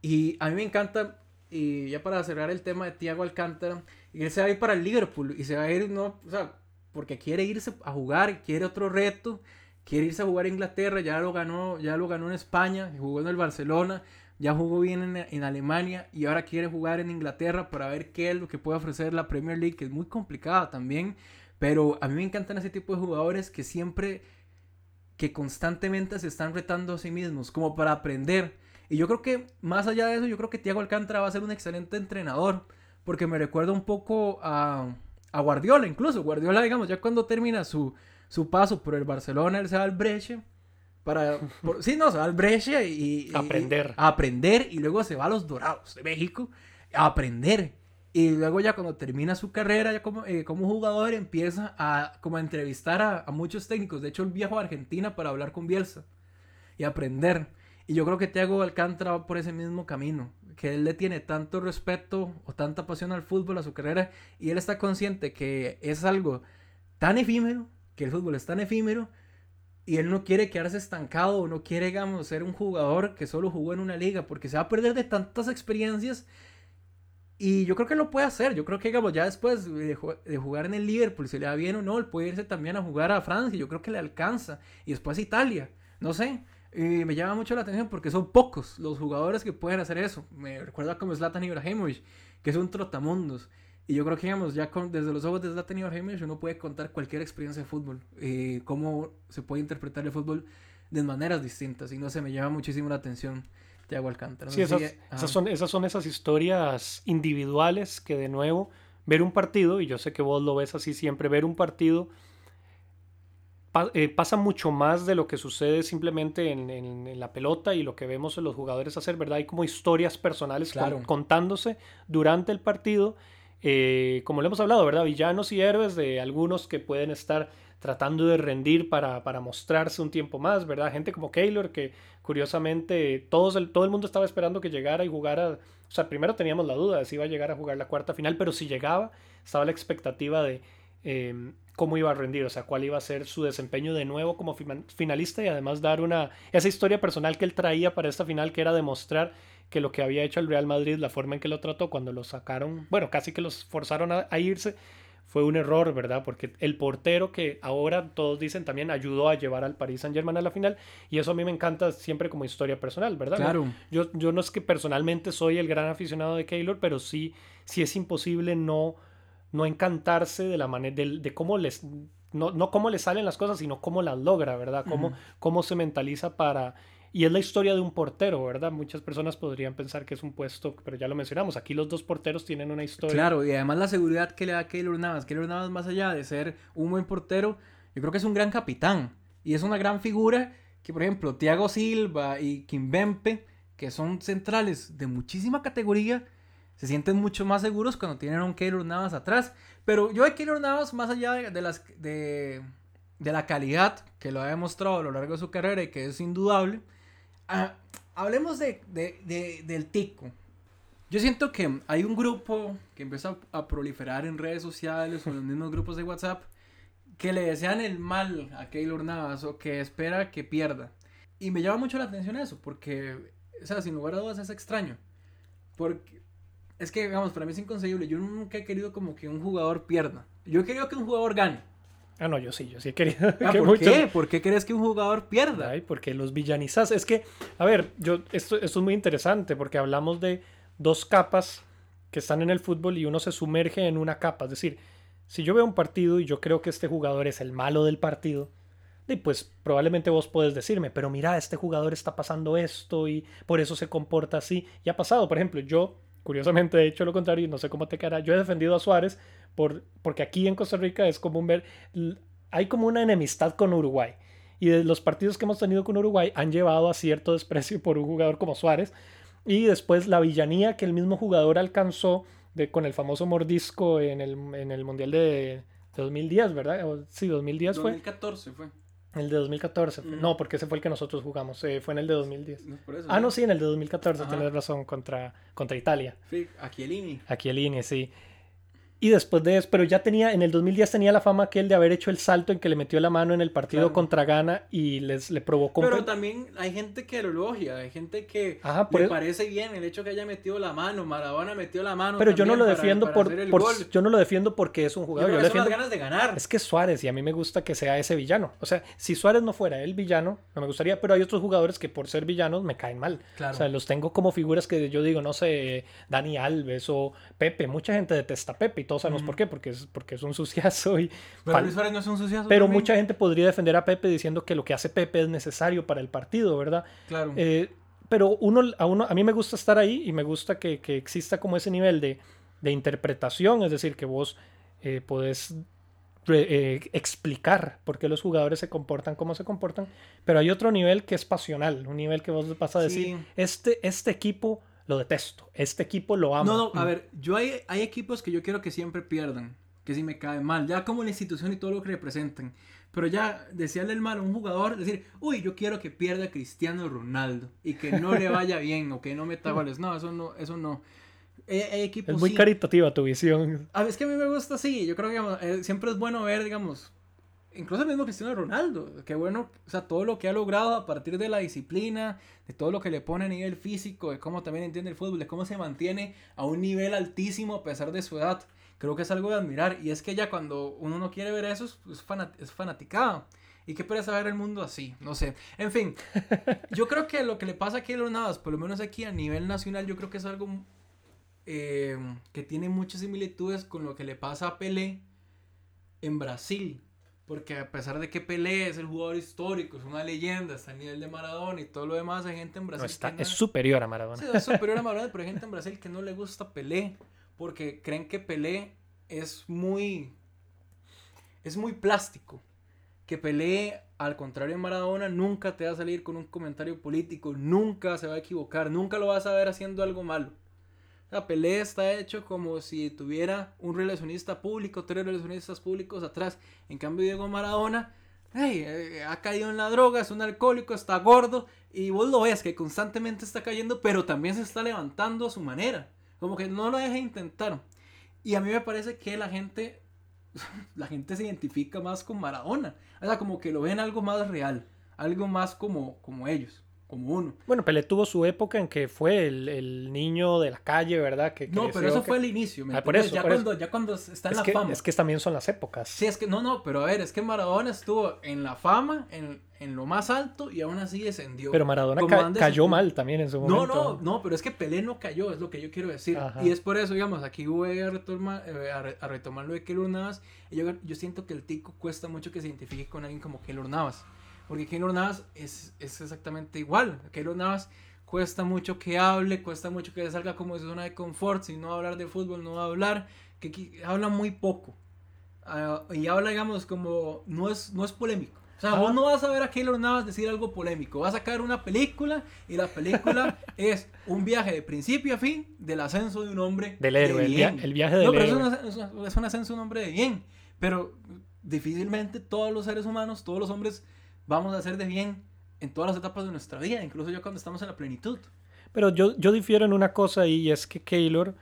Y a mí me encanta, y ya para cerrar el tema de Thiago Alcántara, él se va a ir para el Liverpool y se va a ir, no, o sea, porque quiere irse a jugar, quiere otro reto quiere irse a jugar a Inglaterra, ya lo ganó, ya lo ganó en España, jugó en el Barcelona, ya jugó bien en, Alemania y ahora quiere jugar en Inglaterra para ver qué es lo que puede ofrecer la Premier League, que es muy complicada también, pero a mí me encantan ese tipo de jugadores que siempre, que constantemente se están retando a sí mismos, como para aprender. Y yo creo que, más allá de eso, yo creo que Thiago Alcántara va a ser un excelente entrenador. Porque me recuerda un poco a, a Guardiola, incluso. Guardiola, digamos, ya cuando termina su, su paso por el Barcelona, él se va al Breche. Para, sí, no, se va al Breche y, aprender. a aprender. Y luego se va a los Dorados de México a aprender. Y luego ya cuando termina su carrera ya como, eh, como jugador empieza a, como a entrevistar a, a, muchos técnicos. De hecho, él viajó a Argentina para hablar con Bielsa y aprender. Y yo creo que Thiago Alcántara va por ese mismo camino. Que él le tiene tanto respeto o tanta pasión al fútbol, a su carrera. Y él está consciente que es algo tan efímero, que el fútbol es tan efímero. Y él no quiere quedarse estancado, no quiere, digamos, ser un jugador que solo jugó en una liga, porque se va a perder de tantas experiencias y yo creo que lo puede hacer. Yo creo que, digamos, ya después de, jugar en el Liverpool, si le da bien o no, él puede irse también a jugar a Francia. Yo creo que le alcanza. Y después a Italia. No sé. Y me llama mucho la atención porque son pocos los jugadores que pueden hacer eso. Me recuerda como Zlatan Ibrahimovic, que es un trotamundos. Y yo creo que, digamos, ya con, desde los ojos de Zlatan Ibrahimovic uno puede contar cualquier experiencia de fútbol. y cómo se puede interpretar el fútbol de maneras distintas. Y no sé, me llama muchísimo la atención. Thiago Alcántara. sí, esas, son, esas son esas historias individuales que de nuevo, ver un partido, y yo sé que vos lo ves así siempre, ver un partido eh, pasa mucho más de lo que sucede simplemente en, la pelota y lo que vemos en los jugadores hacer, ¿verdad? Hay como historias personales contándose durante el partido, eh, como lo hemos hablado, ¿verdad? Villanos y héroes de algunos que pueden estar tratando de rendir para, para, mostrarse un tiempo más, ¿verdad? Gente como Keylor, que curiosamente todos todo el mundo estaba esperando que llegara y jugara. O sea, primero teníamos la duda de si iba a llegar a jugar la cuarta final, pero si llegaba, estaba la expectativa de em, cómo iba a rendir, o sea, cuál iba a ser su desempeño de nuevo como finalista y además dar una. esa historia personal que él traía para esta final, que era demostrar que lo que había hecho el Real Madrid, la forma en que lo trató cuando lo sacaron, bueno, casi que los forzaron a irse fue un error, ¿verdad? Porque el portero que ahora todos dicen también ayudó a llevar al Paris Saint Germain a la final y eso a mí me encanta siempre como historia personal, ¿verdad? Claro. Yo, yo no es que personalmente soy el gran aficionado de Keylor, pero sí, sí es imposible no, no encantarse de la manera, de, cómo les, no, no cómo le salen las cosas, sino cómo las logra, ¿verdad? Cómo, cómo se mentaliza para y es la historia de un portero, ¿verdad? Muchas personas podrían pensar que es un puesto, pero ya lo mencionamos, aquí los dos porteros tienen una historia. Claro, y además la seguridad que le da Keylor Navas. Keylor Navas, más allá de ser un buen portero, yo creo que es un gran capitán. Y es una gran figura que, por ejemplo, Thiago Silva y Kimbempe, que son centrales de muchísima categoría, se sienten mucho más seguros cuando tienen a un Keylor Navas atrás. Pero yo de Keylor Navas, más allá de, las, de, de la calidad que lo ha demostrado a lo largo de su carrera y que es indudable, Hablemos de, del tico. Yo siento que hay un grupo que empieza a, proliferar en redes sociales o en los mismos grupos de WhatsApp que le desean el mal a Keylor Navas o que espera que pierda. Y me llama mucho la atención eso, porque, o sea, sin lugar a dudas es extraño. Porque es que, digamos, para mí es inconcebible. Yo nunca he querido como que un jugador pierda. Yo he querido que un jugador gane. Ah, no, yo sí, yo sí he querido. Ah, ¿Por qué? ¿Por qué crees que un jugador pierda? Ay, porque los villanizas. Es que, a ver, yo, esto, esto es muy interesante porque hablamos de dos capas que están en el fútbol y uno se sumerge en una capa. Es decir, si yo veo un partido y yo creo que este jugador es el malo del partido, y pues probablemente vos puedes decirme, pero mira, este jugador está pasando esto y por eso se comporta así. Y ha pasado, por ejemplo, yo, curiosamente, he hecho lo contrario y no sé cómo te quedará. Yo he defendido a Suárez por, porque aquí en Costa Rica es común ver, hay como una enemistad con Uruguay. Y los partidos que hemos tenido con Uruguay han llevado a cierto desprecio por un jugador como Suárez. Y después la villanía que el mismo jugador alcanzó de, con el famoso mordisco en el, en el Mundial de, 2010, ¿verdad? Sí, 2010 fue. 2014 fue. El de 2014. No, porque ese fue el que nosotros jugamos. Eh, fue en el de 2010. ah, no, sí, en el de 2014 tienes razón, contra, contra Italia. Sí, aquí el INI. Aquí el INI, sí. Y después de eso, pero ya tenía, en el 2010 tenía la fama aquel de haber hecho el salto en que le metió la mano en el partido contra Ghana y les le provocó. Pero también hay gente que lo elogia, hay gente que le parece bien el hecho que haya metido la mano, Maradona metió la mano. Pero yo no lo defiendo por, yo no lo defiendo porque es un jugador. Yo, yo defiendo, ganas de ganar. Es que Suárez y a mí me gusta que sea ese villano. O sea, si Suárez no fuera el villano, no me gustaría, pero hay otros jugadores que por ser villanos me caen mal. O sea, los tengo como figuras que yo digo, no sé, Dani Alves o Pepe. Mucha gente detesta a Pepe y todos sabemos por qué, porque porque es un suciazo. Y pero Luis Suárez no es un suciazo. Pero mucha gente podría defender a Pepe diciendo que lo que hace Pepe es necesario para el partido, ¿verdad? Claro. Eh, pero uno, a, uno, a mí me gusta estar ahí y me gusta que, que exista como ese nivel de, de interpretación, es decir, que vos eh, podés eh, explicar por qué los jugadores se comportan como se comportan, pero hay otro nivel que es pasional, un nivel que vos vas a decir, este, este equipo lo detesto, este equipo lo amo. No, no, a ver, yo hay, hay equipos que yo quiero que siempre pierdan, que si me cae mal, ya como la institución y todo lo que representan. Pero ya decirle el mal a un jugador, decir, uy, yo quiero que pierda Cristiano Ronaldo y que no le vaya bien o que no meta goles. No, eso no, eso no. es muy caritativa tu visión. A ver, es que a mí me gusta así. Yo creo que eh, siempre es bueno ver, digamos, incluso el mismo Cristiano Ronaldo. Qué bueno, o sea, todo lo que ha logrado a partir de la disciplina, de todo lo que le pone a nivel físico, de cómo también entiende el fútbol, de cómo se mantiene a un nivel altísimo a pesar de su edad creo que es algo de admirar. Y es que ya cuando uno no quiere ver eso, es, fanat es fanaticado. Y qué pereza ver el mundo así, no sé. En fin, yo creo que lo que le pasa a Keylor Navas, por lo menos aquí a nivel nacional, yo creo que es algo eh, que tiene muchas similitudes con lo que le pasa a Pelé en Brasil. Porque a pesar de que Pelé es el jugador histórico, es una leyenda, está a nivel de Maradona y todo lo demás, hay gente en Brasil. está, es superior a Maradona. Sí, es superior a Maradona, pero hay gente en Brasil que no le gusta Pelé porque creen que Pelé es muy es muy plástico. Que Pelé, al contrario de Maradona, nunca te va a salir con un comentario político, nunca se va a equivocar, nunca lo vas a ver haciendo algo malo. La Pelé está hecho como si tuviera un relacionista público, tres relacionistas públicos atrás. En cambio, Diego Maradona eh, ha caído en la droga, es un alcohólico, está gordo, y vos lo ves que constantemente está cayendo, pero también se está levantando a su manera. Como que no lo deja intentar. Y a mí me parece que la gente, la gente se identifica más con Maradona. O sea, como que lo ven algo más real, algo más como, como ellos como uno. Bueno, Pelé tuvo su época en que fue el, el niño de la calle, ¿verdad? Que no, pero eso fue el inicio. ah, por eso, ya, cuando, ya cuando está en la que, fama. Es que también son las épocas. Sí, es que no, no, pero a ver, es que Maradona estuvo en la fama, en, en lo más alto y aún así descendió. Pero Maradona cayó mal también en su momento. No, no, no, pero es que Pelé no cayó, es lo que yo quiero decir. Y es por eso, digamos, aquí voy a retomar, eh, a, retomar lo de Keylor Navas. Yo, yo siento que el tico cuesta mucho que se identifique con alguien como Keylor Navas. Porque Keylor Navas es, es exactamente igual. Keylor Navas cuesta mucho que hable, cuesta mucho que salga como de su zona de confort. Si no va a hablar de fútbol, no va a hablar. Que, habla muy poco. Ah, y habla, digamos, como no es, no es polémico. O sea, vos no vas a ver a Keylor Navas decir algo polémico. Vas a sacar una película y la película es un viaje de principio a fin del ascenso de un hombre. Del héroe, el, viaje del no, pero Es, un, es un ascenso de un hombre de bien. Pero difícilmente todos los seres humanos, todos los hombres vamos a hacer de bien en todas las etapas de nuestra vida, incluso yo cuando estamos en la plenitud. Pero yo, yo difiero en una cosa y es que Keylor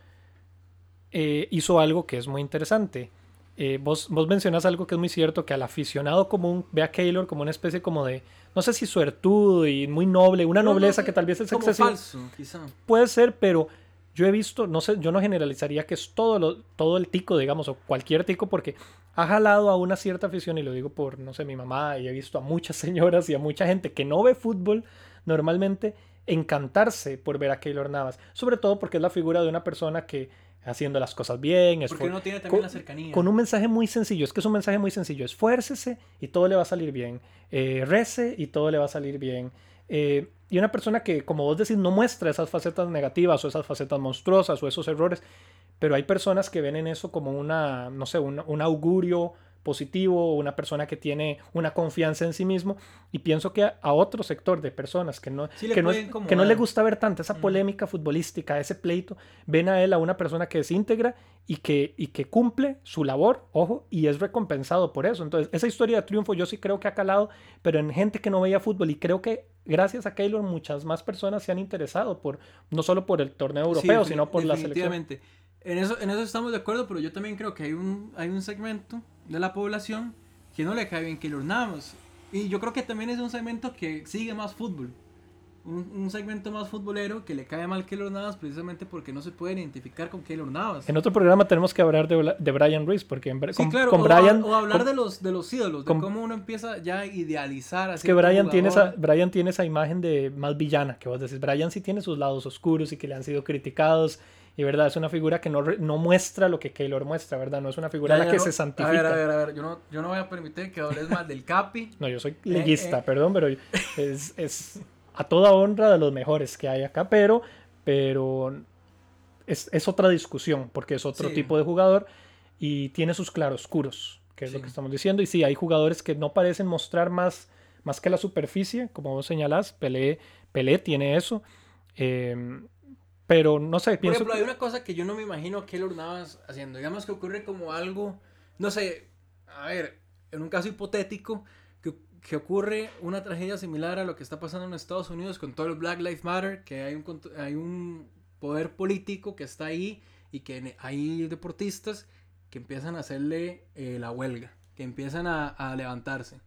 eh, hizo algo que es muy interesante. Eh, vos, vos mencionas algo que es muy cierto, que al aficionado común ve a Keylor como una especie como de, no sé si suertudo y muy noble, una nobleza que tal vez es excesiva. Falso, quizá. Puede ser, pero yo he visto, no sé, yo no generalizaría que es todo, lo, todo el tico, digamos, o cualquier tico, porque ha jalado a una cierta afición, y lo digo por, no sé, mi mamá, y he visto a muchas señoras y a mucha gente que no ve fútbol normalmente encantarse por ver a Keylor Navas, sobre todo porque es la figura de una persona que haciendo las cosas bien, porque no tiene también la cercanía. Con un mensaje muy sencillo, es que es un mensaje muy sencillo, esfuércese y todo le va a salir bien, eh, rece y todo le va a salir bien. Eh, y una persona que, como vos decís, no muestra esas facetas negativas o esas facetas monstruosas o esos errores, pero hay personas que ven en eso como una, no sé, un, un augurio positivo, una persona que tiene una confianza en sí mismo. Y pienso que a, otro sector de personas que no, que, no, que no le gusta ver tanto esa polémica futbolística, ese pleito, ven a él a una persona que es íntegra y que, y que cumple su labor, ojo, y es recompensado por eso. Entonces, esa historia de triunfo yo sí creo que ha calado, pero en gente que no veía fútbol y creo que gracias a Keylor muchas más personas se han interesado por no solo por el torneo europeo, sino por la selección. En eso, en eso estamos de acuerdo, pero yo también creo que hay un, hay un segmento de la población que no le cae bien Keylor Navas. Y yo creo que también es un segmento que sigue más fútbol. Un, segmento más futbolero que le cae mal Keylor Navas precisamente porque no se puede identificar con Keylor Navas. En otro programa tenemos que hablar de, de Brian Ruiz, porque en, sí, con, claro, o, Brian... O, hablar de, los, de los ídolos, de cómo uno empieza ya a idealizar. Es que Brian tiene, esa, Brian tiene esa imagen de más villana, que vos decís. Brian sí tiene sus lados oscuros y que le han sido criticados y verdad, es una figura que no, no muestra lo que Keylor muestra, ¿verdad? No es una figura la que se santifica. A ver, a ver, a ver, yo no, yo no voy a permitir que hables más del Capi. No, yo soy leguista, eh, eh. perdón, pero es, es, a toda honra de los mejores que hay acá, pero, pero es, es otra discusión, porque es otro tipo de jugador y tiene sus claroscuros, que es lo que estamos diciendo. Y sí, hay jugadores que no parecen mostrar más, más que la superficie, como vos señalás, Pelé, Pelé tiene eso. Em, pero no sé, pienso... Por ejemplo, hay una cosa que yo no me imagino que Keylor Navas haciendo. Digamos que ocurre como algo, no sé, a ver, en un caso hipotético, que, que, ocurre una tragedia similar a lo que está pasando en Estados Unidos con todo el Black Lives Matter, que hay un, hay un poder político que está ahí y que hay deportistas que empiezan a hacerle eh, la huelga, que empiezan a, a, levantarse.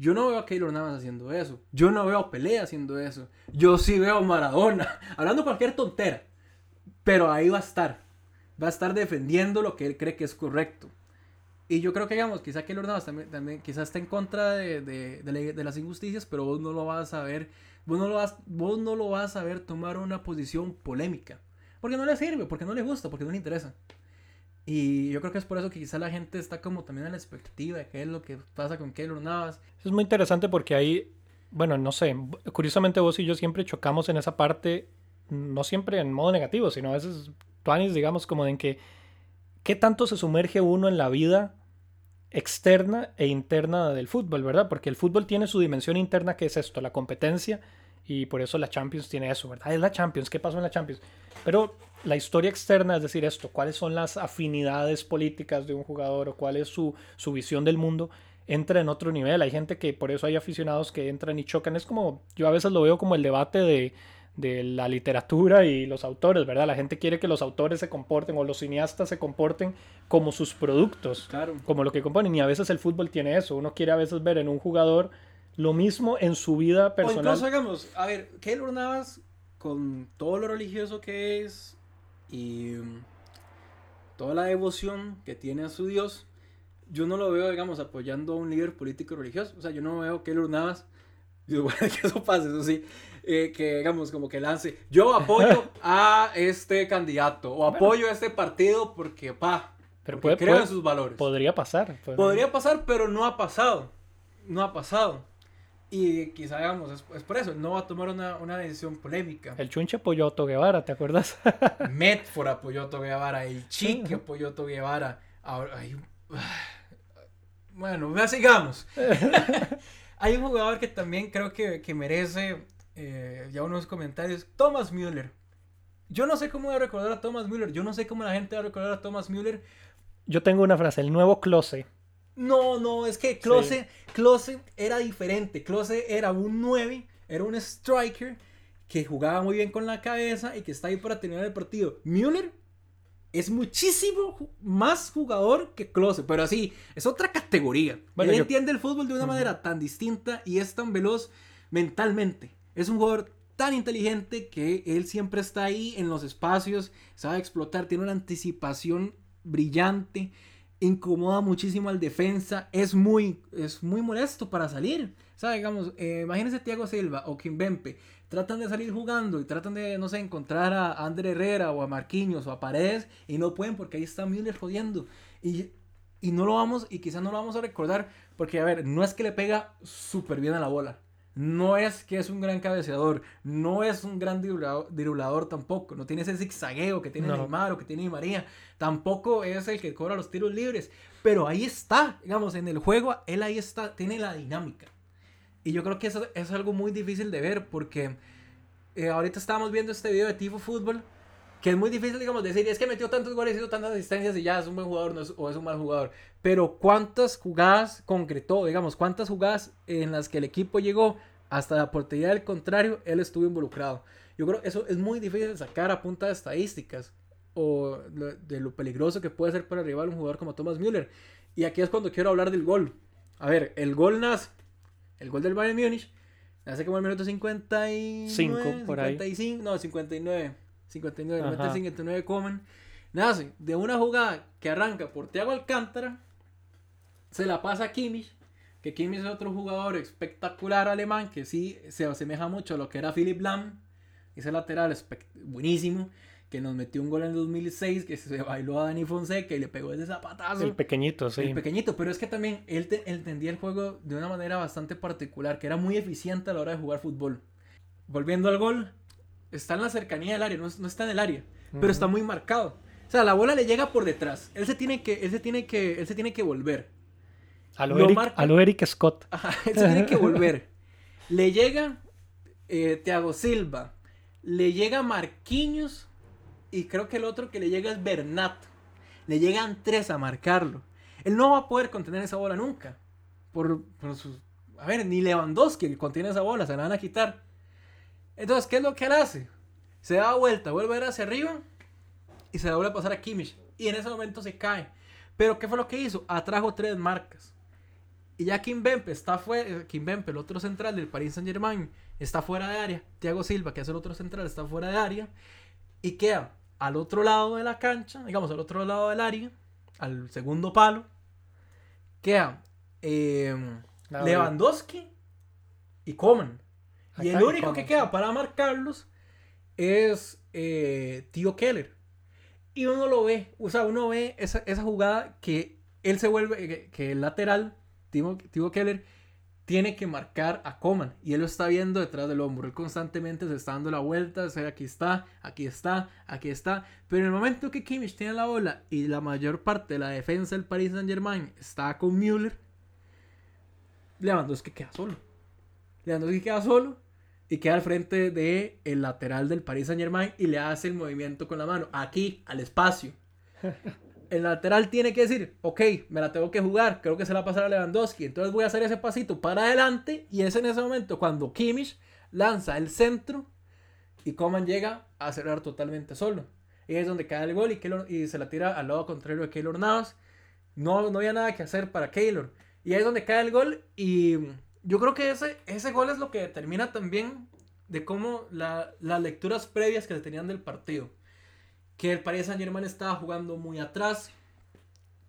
Yo no veo a Keylor Navas haciendo eso. Yo no veo a Pelé haciendo eso. Yo sí veo a Maradona, hablando cualquier tontera. Pero ahí va a estar. Va a estar defendiendo lo que él cree que es correcto. Y yo creo que, digamos, quizá Keylor Navas también, también quizás está en contra de, las injusticias, pero vos no lo vas a ver, vos no lo vas, vos no lo vas a ver tomar una posición polémica. Porque no le sirve, porque no le gusta, porque no le interesa. Y yo creo que es por eso que quizá la gente está como también en la expectativa de qué es lo que pasa con Keylor Navas. Es muy interesante porque ahí, bueno, no sé, curiosamente vos y yo siempre chocamos en esa parte, no siempre en modo negativo, sino a veces, tuanis, digamos, como en que, ¿qué tanto se sumerge uno en la vida externa e interna del fútbol, ¿verdad? Porque el fútbol tiene su dimensión interna que es esto, la competencia, y por eso la Champions tiene eso, ¿verdad? Es la Champions, ¿qué pasó en la Champions? Pero la historia externa, es decir, esto, cuáles son las afinidades políticas de un jugador o cuál es su, su visión del mundo, entra en otro nivel. Hay gente que por eso hay aficionados que entran y chocan. Es como, yo a veces lo veo como el debate de de la literatura y los autores, ¿verdad? La gente quiere que los autores se comporten o los cineastas se comporten como sus productos, claro. como lo que componen. Y a veces el fútbol tiene eso. Uno quiere a veces ver en un jugador lo mismo en su vida personal. O incluso hagamos, a ver, Keylor Navas, con todo lo religioso que es y mm, toda la devoción que tiene a su Dios, yo no lo veo, digamos, apoyando a un líder político religioso. O sea, yo no veo Keylor Navas que eso pase, eso sí. Eh, que digamos como que lance, yo apoyo a este candidato o apoyo a este partido porque, pa, pero puede, creo en sus valores. Podría pasar. Podría. pasar, pero no ha pasado. No ha pasado. Y quizá, digamos, es, por eso, no va a tomar una, una, decisión polémica. El Chunche apoyó a Otto Guevara, ¿te acuerdas? Medford apoyó a Otto Guevara, el Chique apoyó a Otto Guevara. Ahora, hay... Bueno, sigamos. Hay un jugador que también creo que, que merece eh, ya unos comentarios. Thomas Müller. Yo no sé cómo voy a recordar a Thomas Müller. Yo no sé cómo la gente va a recordar a Thomas Müller. Yo tengo una frase, el nuevo Klose. No, no, es que Klose era diferente. Klose era un 9, era un striker que jugaba muy bien con la cabeza y que está ahí para terminar el partido. Müller es muchísimo más jugador que Klose, pero así, es otra categoría. Él entiende el fútbol de una manera tan distinta y es tan veloz mentalmente. Es un jugador tan inteligente que él siempre está ahí en los espacios, sabe explotar, tiene una anticipación brillante, incomoda muchísimo al defensa, es muy, es muy molesto para salir. O sea, digamos, eh, imagínense Thiago Silva o Kimbempe tratan de salir jugando y tratan de, no sé, encontrar a André Herrera o a Marquinhos o a Paredes y no pueden porque ahí está Müller jodiendo. Y, y no lo vamos, y quizás no lo vamos a recordar porque, a ver, no es que le pega súper bien a la bola. No es que es un gran cabeceador, no es un gran dirulador, tampoco, no tiene ese zigzagueo que tiene Neymar o que tiene María, tampoco es el que cobra los tiros libres, pero ahí está, digamos, en el juego, él ahí está, tiene la dinámica. Y yo creo que eso es algo muy difícil de ver porque eh, ahorita estábamos viendo este video de Tifo Fútbol que es muy difícil, digamos, decir, es que metió tantos goles, hizo tantas asistencias y ya es un buen jugador o es un mal jugador. Pero ¿cuántas jugadas concretó? Digamos, ¿cuántas jugadas en las que el equipo llegó hasta la portería del contrario, él estuvo involucrado? Yo creo que eso es muy difícil sacar a punta de estadísticas o de lo peligroso que puede ser para rival un jugador como Thomas Müller. Y aquí es cuando quiero hablar del gol. A ver, el gol nace el gol del Bayern Múnich hace como el minuto 55 por 55, ahí. no, 59. 59, 59 comen. Nace de una jugada que arranca por Thiago Alcántara, se la pasa a Kimmich, que Kimmich es otro jugador espectacular alemán que sí se asemeja mucho a lo que era Philip Lam, ese lateral buenísimo que nos metió un gol en 2006, que se bailó a Dani Fonseca y le pegó ese zapatazo. El pequeñito, sí. El pequeñito, pero es que también él, entendía el juego de una manera bastante particular, que era muy eficiente a la hora de jugar fútbol. volviendo al gol, está en la cercanía del área, no, está en el área, pero está muy marcado. O sea, la bola le llega por detrás. Él se tiene que, él se tiene que, él se tiene que volver. A lo, Eric, Scott. él se tiene que volver. le llega eh, Thiago Silva. Le llega Marquinhos. Y creo que el otro que le llega es Bernat. Le llegan tres a marcarlo. Él no va a poder contener esa bola nunca. Por, por sus... A ver, ni Lewandowski contiene esa bola, se la van a quitar. Entonces, ¿qué es lo que él hace? Se da vuelta, vuelve a ir hacia arriba y se vuelve a pasar a Kimmich. Y en ese momento se cae. Pero ¿qué fue lo que hizo? Atrajo tres marcas. Y ya Kim Bempe está fuera, eh, Kim Bempe, el otro central del Paris Saint Germain, está fuera de área. Thiago Silva, que es el otro central, está fuera de área. Y queda al otro lado de la cancha, digamos, al otro lado del área, al segundo palo, queda eh, Lewandowski y Coman. Y el único que queda para marcarlos es eh, Tío Keller. Y uno lo ve, o sea, uno ve esa, jugada que él se vuelve, que, el lateral, Tío, Keller, tiene que marcar a Coman. Y él lo está viendo detrás del hombro. Él constantemente se está dando la vuelta. O sea, aquí está, aquí está, aquí está. Pero en el momento que Kimmich tiene la bola y la mayor parte de la defensa del Paris Saint Germain está con Müller, Lewandowski queda solo. Lewandowski queda solo y queda al frente del el lateral del Paris Saint Germain y le hace el movimiento con la mano, aquí, al espacio. El lateral tiene que decir, ok, me la tengo que jugar, creo que se la va a pasar a Lewandowski, entonces voy a hacer ese pasito para adelante y es en ese momento cuando Kimmich lanza el centro y Coman llega a cerrar totalmente solo. Y es donde cae el gol y, y se la tira al lado contrario de Keylor Navas. No, no había nada que hacer para Keylor. Y ahí es donde cae el gol y yo creo que ese, ese gol es lo que determina también de cómo las lecturas previas que se tenían del partido. Que el Paris Saint Germain estaba jugando muy atrás,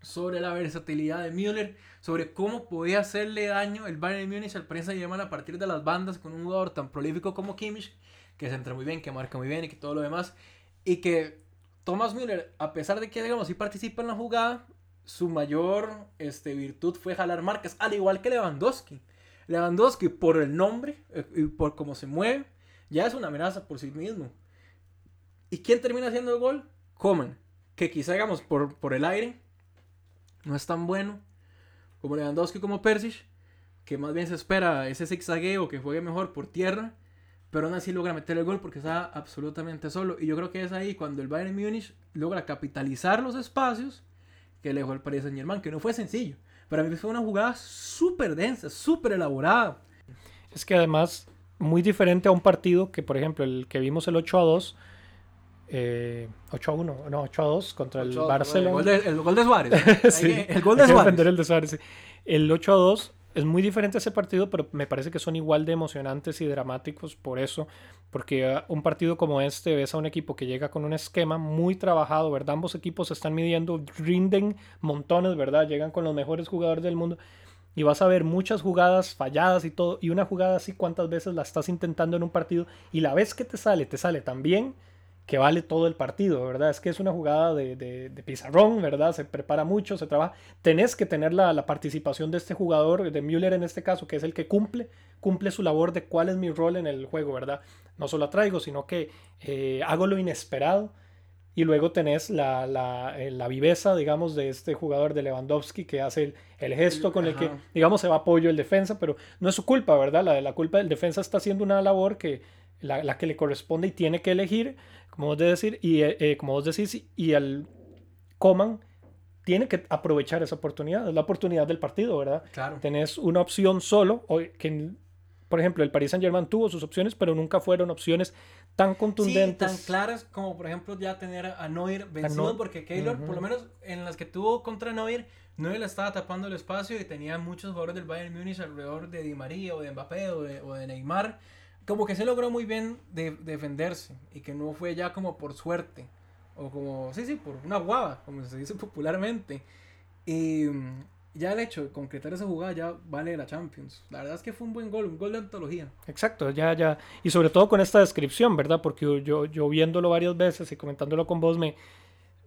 sobre la versatilidad de Müller, sobre cómo podía hacerle daño el Bayern Múnich al Paris Saint Germain a partir de las bandas con un jugador tan prolífico como Kimmich, que se entra muy bien, que marca muy bien y que todo lo demás. Y que Thomas Müller, a pesar de que digamos sí participa en la jugada, su mayor este, virtud fue jalar marcas, al igual que Lewandowski. Lewandowski, por el nombre eh, y por cómo se mueve, ya es una amenaza por sí mismo. ¿Y quién termina haciendo el gol? Coman, que quizá, digamos, por, por el aire, no es tan bueno como Lewandowski como Persic, que más bien se espera ese zigzagueo que juegue mejor por tierra, pero aún así logra meter el gol porque está absolutamente solo. Y yo creo que es ahí cuando el Bayern Múnich logra capitalizar los espacios que le dejó el Paris Saint Germain, que no fue sencillo. Para mí fue una jugada súper densa, súper elaborada. Es que además, muy diferente a un partido que, por ejemplo, el que vimos el 8 a 2, 8 eh, a 1, no, 8 a 2 contra el Barcelona. El gol de, Suárez. sí, el gol de Suárez. El, de Suárez el 8 a 2 es muy diferente ese partido, pero me parece que son igual de emocionantes y dramáticos por eso, porque ah, un partido como este ves a un equipo que llega con un esquema muy trabajado, ¿verdad? Ambos equipos se están midiendo, rinden montones, ¿verdad? Llegan con los mejores jugadores del mundo y vas a ver muchas jugadas falladas y todo, y una jugada así cuántas veces la estás intentando en un partido y la vez que te sale, te sale tan bien que vale todo el partido, ¿verdad? Es que es una jugada de, de, pizarrón, ¿verdad? Se prepara mucho, se trabaja. Tenés que tener la, la, participación de este jugador, de Müller en este caso, que es el que cumple, cumple su labor de cuál es mi rol en el juego, ¿verdad? No solo traigo, sino que eh, hago lo inesperado. Y luego tenés la, la, eh, la, viveza, digamos, de este jugador de Lewandowski que hace el, el gesto con el que, digamos, se va apoyo el defensa, pero no es su culpa, ¿verdad? La, la culpa del defensa está haciendo una labor que la, la que le corresponde y tiene que elegir como vos, decir, y, eh, eh, como vos decís, y el Coman tiene que aprovechar esa oportunidad, es la oportunidad del partido, ¿verdad? Claro. Tenés una opción solo, que por ejemplo, el Paris Saint Germain tuvo sus opciones, pero nunca fueron opciones tan contundentes. Sí, tan claras como, por ejemplo, ya tener a Neuer vencido, porque Keylor, por lo menos en las que tuvo contra Neuer, Neuer le estaba tapando el espacio y tenía muchos jugadores del Bayern Múnich alrededor de Di María o de Mbappé o de, o de Neymar como que se logró muy bien de, defenderse y que no fue ya como por suerte o como, sí, sí, por una guava, como se dice popularmente. Y mm, ya el hecho de concretar esa jugada ya vale la Champions. La verdad es que fue un buen gol, un gol de antología. Exacto, ya, ya. Y sobre todo con esta descripción, ¿verdad? Porque yo, yo viéndolo varias veces y comentándolo con vos, me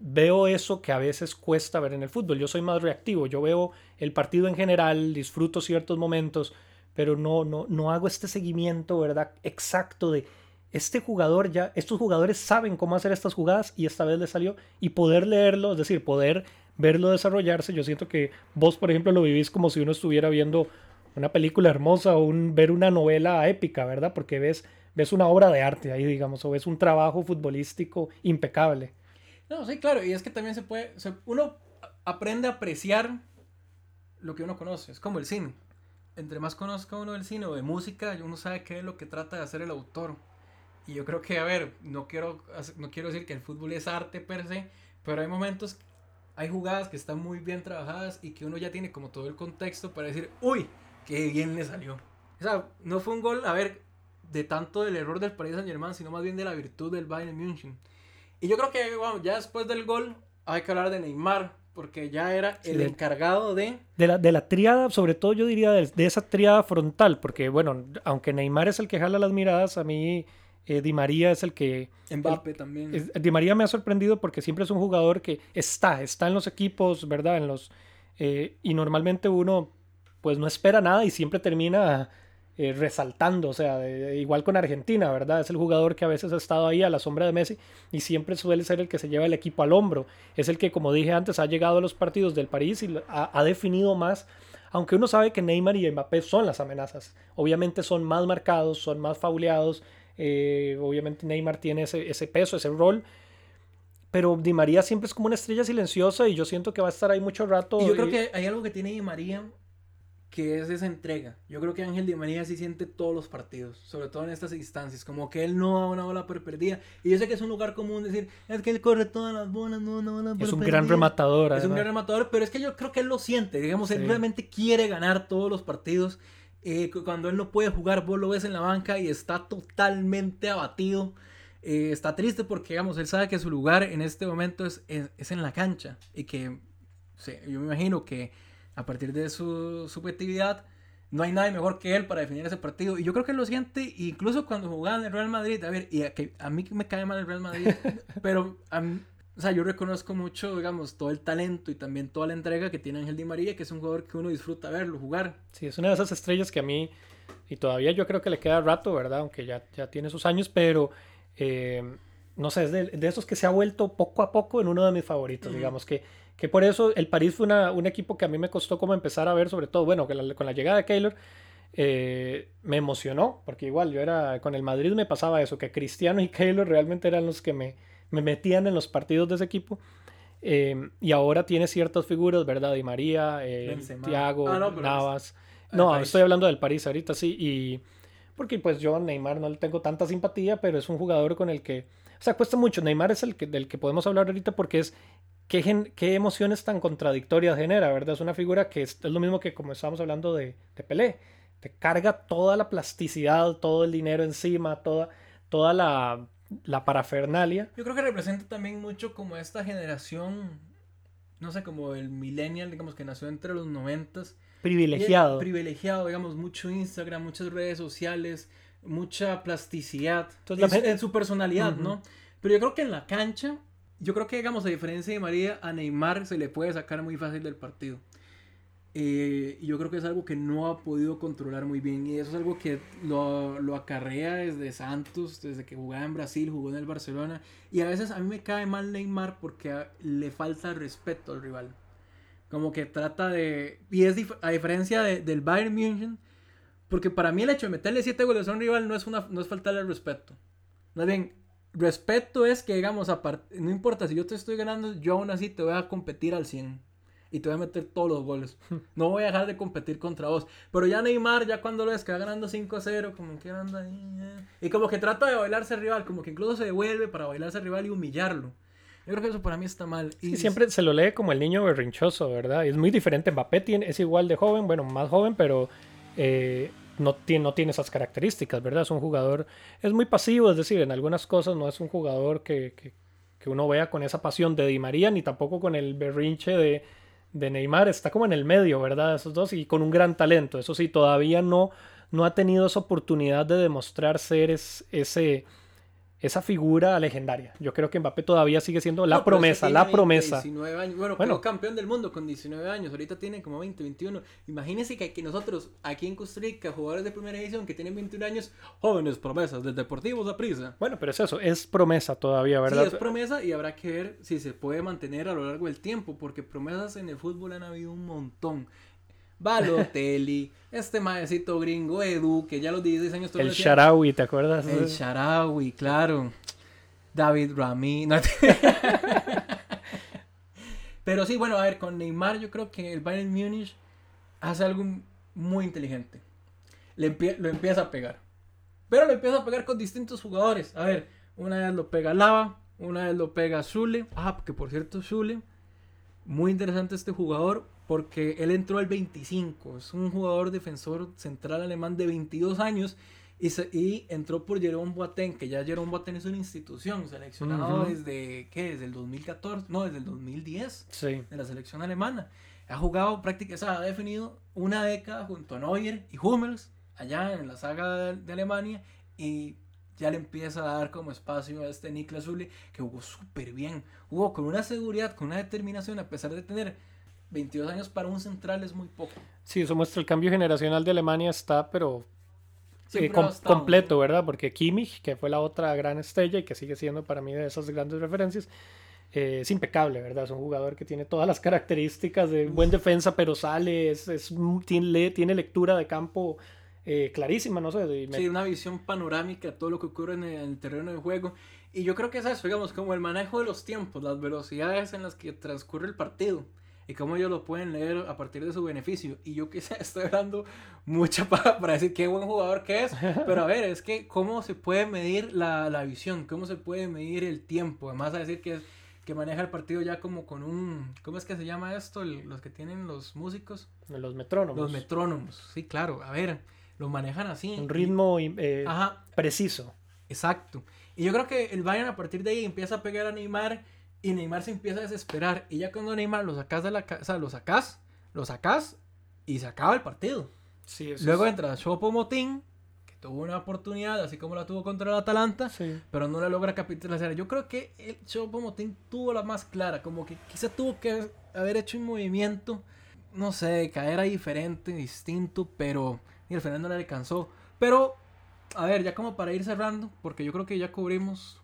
veo eso que a veces cuesta ver en el fútbol. Yo soy más reactivo, yo veo el partido en general, disfruto ciertos momentos pero no, no, no hago este seguimiento, ¿verdad? Exacto de este jugador ya, estos jugadores saben cómo hacer estas jugadas y esta vez le salió y poder leerlo, es decir, poder verlo desarrollarse. Yo siento que vos, por ejemplo, lo vivís como si uno estuviera viendo una película hermosa o un, ver una novela épica, ¿verdad? Porque ves, ves una obra de arte ahí, digamos, o ves un trabajo futbolístico impecable. No, sí, claro, y es que también se puede, uno aprende a apreciar lo que uno conoce, es como el cine. Entre más conozca uno del cine o de música, uno sabe qué es lo que trata de hacer el autor. Y yo creo que, a ver, no quiero, no quiero decir que el fútbol es arte per se, pero hay momentos, hay jugadas que están muy bien trabajadas y que uno ya tiene como todo el contexto para decir, uy, qué bien le salió. O sea, no fue un gol, a ver, de tanto del error del Paris Saint Germain, sino más bien de la virtud del Bayern München. Y yo creo que, bueno, ya después del gol hay que hablar de Neymar, porque ya era el encargado de... De la, de la triada, sobre todo yo diría de, de, esa triada frontal, porque bueno, aunque Neymar es el que jala las miradas, a mí eh, Di María es el que... Mbappe también. Di María me ha sorprendido porque siempre es un jugador que está, está en los equipos, ¿verdad? En los, eh, y normalmente uno pues no espera nada y siempre termina eh, resaltando, o sea, igual con Argentina, ¿verdad? Es el jugador que a veces ha estado ahí a la sombra de Messi y siempre suele ser el que se lleva el equipo al hombro. Es el que, como dije antes, ha llegado a los partidos del París y ha, ha definido más aunque uno sabe que Neymar y Mbappé son las amenazas. Obviamente son más marcados, son más fauleados, eh, obviamente Neymar tiene ese, peso, ese rol. Pero Di María siempre es como una estrella silenciosa y yo siento que va a estar ahí mucho rato. Y yo creo que hay algo que tiene Di María que es esa entrega. Yo creo que Ángel Di María sí siente todos los partidos, sobre todo en estas instancias, como que él no da una bola por perdida. Y yo sé que es un lugar común decir, es que él corre todas las bolas, no una bola por Es un gran rematador. Es un gran rematador, pero es que yo creo que él lo siente, digamos, él realmente quiere ganar todos los partidos eh, cuando él no puede jugar, vos lo ves en la banca y está totalmente abatido. Eh, está triste porque, digamos, él sabe que su lugar en este momento es, es, en la cancha. Y que yo me imagino que a partir de su subjetividad, no hay nadie mejor que él para definir ese partido. Y yo creo que lo siente, incluso cuando jugaba en el Real Madrid. A ver, y a, que, a mí me cae mal el Real Madrid, pero a mí, o sea, yo reconozco mucho, digamos, todo el talento y también toda la entrega que tiene Ángel Di María, que es un jugador que uno disfruta verlo jugar. Sí, es una de esas estrellas que a mí, y todavía yo creo que le queda rato, ¿verdad? Aunque ya, ya tiene sus años, pero eh, no sé, es de, esos que se ha vuelto poco a poco en uno de mis favoritos, digamos, que, que por eso el París fue una, un equipo que a mí me costó como empezar a ver, sobre todo, bueno, que con la llegada de Keylor. Eh, me emocionó, porque igual yo era, con el Madrid me pasaba eso, que Cristiano y Keylor realmente eran los que me, me metían en los partidos de ese equipo. Em, y ahora tiene ciertas figuras, ¿verdad? Di María, eh, Thiago, ah, Navas. No, estoy hablando del París ahorita, sí. Y porque pues yo Neymar no le tengo tanta simpatía, pero es un jugador con el que... Sea, cuesta mucho. Neymar es el que, del que podemos hablar ahorita porque es... Qué, qué emociones tan contradictorias genera, ¿verdad? Es una figura que es, lo mismo que como estábamos hablando de, de Pelé. Te carga toda la plasticidad, todo el dinero encima, toda, toda la la parafernalia. Yo creo que representa también mucho como esta generación, no sé, como el millennial, digamos, que nació entre los noventas. Privilegiado. Privilegiado, digamos, mucho Instagram, muchas redes sociales, mucha plasticidad en, su, personalidad, ¿no? Pero yo creo que en la cancha, yo creo que, digamos, a diferencia de María, a Neymar se le puede sacar muy fácil del partido. Eh, yo creo que es algo que no ha podido controlar muy bien. Y eso es algo que lo, lo, acarrea desde Santos, desde que jugaba en Brasil, jugó en el Barcelona. Y a veces a mí me cae mal Neymar porque le falta respeto al rival. Como que trata de... Y es a diferencia del Bayern München, porque para mí el hecho de meterle 7 goles a un rival no es, una, no es faltarle el respeto. Más bien, respeto es que, digamos, no importa si yo te estoy ganando, yo aún así te voy a competir al 100 y te voy a meter todos los goles. No voy a dejar de competir contra vos. Pero ya Neymar, ya cuando lo ves que va ganando 5-0, como que anda ahí. Eh. Y como que trata de bailarse al rival, como que incluso se devuelve para bailarse al rival y humillarlo. Yo creo que eso para mí está mal. Y siempre se lo lee como el niño berrinchoso, ¿verdad? Es muy diferente. Mbappé tiene, es igual de joven, bueno, más joven, pero eh, no, tiene, no tiene esas características, ¿verdad? Es un jugador, es muy pasivo, es decir, en algunas cosas no es un jugador que, que, que uno vea con esa pasión de Di María, ni tampoco con el berrinche de de Neymar está como en el medio, ¿verdad? Esos dos y con un gran talento. Eso sí, todavía no, no ha tenido esa oportunidad de demostrar ser ese, esa figura legendaria. Yo creo que Mbappé todavía sigue siendo la promesa, la promesa. 19 años. Bueno, bueno, campeón del mundo con 19 años. Ahorita tiene como 20, 21. Imagínense que, nosotros, aquí en Costa Rica, jugadores de primera edición que tienen 21 años, jóvenes promesas del Deportivo prisa. Bueno, pero es eso, es promesa todavía, ¿verdad? Sí, es promesa y habrá que ver si se puede mantener a lo largo del tiempo, porque promesas en el fútbol han habido un montón. Balotelli, este maecito gringo Edu, que ya los 16 años El Sharawi, ¿te acuerdas? El Sharawi, claro. David Rami. Pero sí, bueno, a ver, con Neymar yo creo que el Bayern Múnich hace algo muy inteligente. Le lo empieza a pegar. Pero lo empieza a pegar con distintos jugadores. A ver, una vez lo pega Lava, una vez lo pega Zule. Ah, que por cierto, Zule, muy interesante este jugador porque él entró al 25. Es un jugador defensor central alemán de 22 años y, y entró por Jerome Boateng, que ya Jerome Boateng es una institución seleccionado desde, ¿qué? Desde el 2014, no, desde el 2010 sí. de la selección alemana. Ha jugado prácticamente, o sea, ha definido una década junto a Neuer y Hummels allá en la saga de, Alemania y ya le empieza a dar como espacio a este Niklas Zule que jugó súper bien, jugó con una seguridad, con una determinación a pesar de tener 22 años para un central es muy poco. Sí, eso muestra el cambio generacional de Alemania está, pero eh, completo, ¿verdad? Porque Kimmich, que fue la otra gran estrella y que sigue siendo para mí de esas grandes referencias, eh, es impecable, ¿verdad? Es un jugador que tiene todas las características de buen defensa, pero sale, es, tiene, tiene lectura de campo eh, clarísima, no sé. Sí, una visión panorámica de todo lo que ocurre en el, terreno de juego. Y yo creo que es eso, digamos, como el manejo de los tiempos, las velocidades en las que transcurre el partido y cómo ellos lo pueden leer a partir de su beneficio. Y yo quizá estoy hablando mucha para, para decir qué buen jugador que es, pero a ver, es que cómo se puede medir la, la visión, cómo se puede medir el tiempo, además a decir que, que maneja el partido ya como con un, ¿cómo es que se llama esto? los que tienen los músicos. Los metrónomos. Los metrónomos, sí, claro, a ver, lo manejan así. Un ritmo eh, preciso. Exacto. Y yo creo que el Bayern a partir de ahí empieza a pegar a Neymar y Neymar se empieza a desesperar. Y ya cuando Neymar lo sacas de la casa, lo sacas, lo sacas y se acaba el partido. Sí, Luego entra Chopo Motín, que tuvo una oportunidad, así como la tuvo contra el Atalanta, pero no la logra capitalizar. Yo creo que el Chopo Motín tuvo la más clara, como que quizá tuvo que haber hecho un movimiento, no sé, caer ahí diferente, distinto, pero y al final no le alcanzó. Pero, a ver, ya como para ir cerrando, porque yo creo que ya cubrimos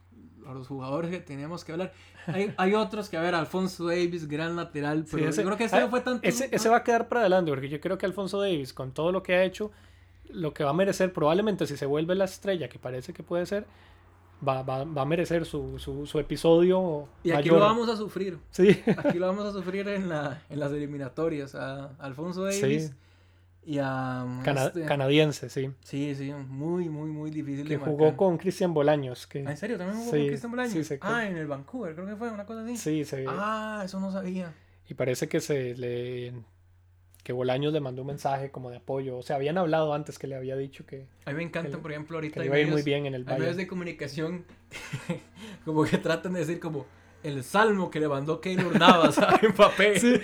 a los jugadores que teníamos que hablar. Hay, hay, otros que, a ver, Alfonso Davis, gran lateral, pero ese, yo creo que ese no fue tanto. Ese, ese, va a quedar para adelante, porque yo creo que Alfonso Davis, con todo lo que ha hecho, lo que va a merecer, probablemente si se vuelve la estrella que parece que puede ser, va, va, va a merecer su, su, su, episodio. Y aquí lo vamos a sufrir. Sí. Aquí lo vamos a sufrir en, la, en las eliminatorias. A Alfonso Davis. Sí y a... Este canadiense, sí. Sí, sí, muy, muy, muy difícil que jugó con Cristian Bolaños. Que... ¿Ah, ¿En serio? ¿También jugó con Cristian Bolaños? Sí, ah, en el Vancouver, creo que fue una cosa así. Sí, se... Ah, eso no sabía. Y parece que se le... que Bolaños le mandó un mensaje como de apoyo. O sea, habían hablado antes que le había dicho que... A mí me encanta, por ejemplo, ahorita... Que iba a ir muy bien en el Hay medios de comunicación como que tratan de decir como el salmo que le mandó Keylor Navas a Mbappé. Sí,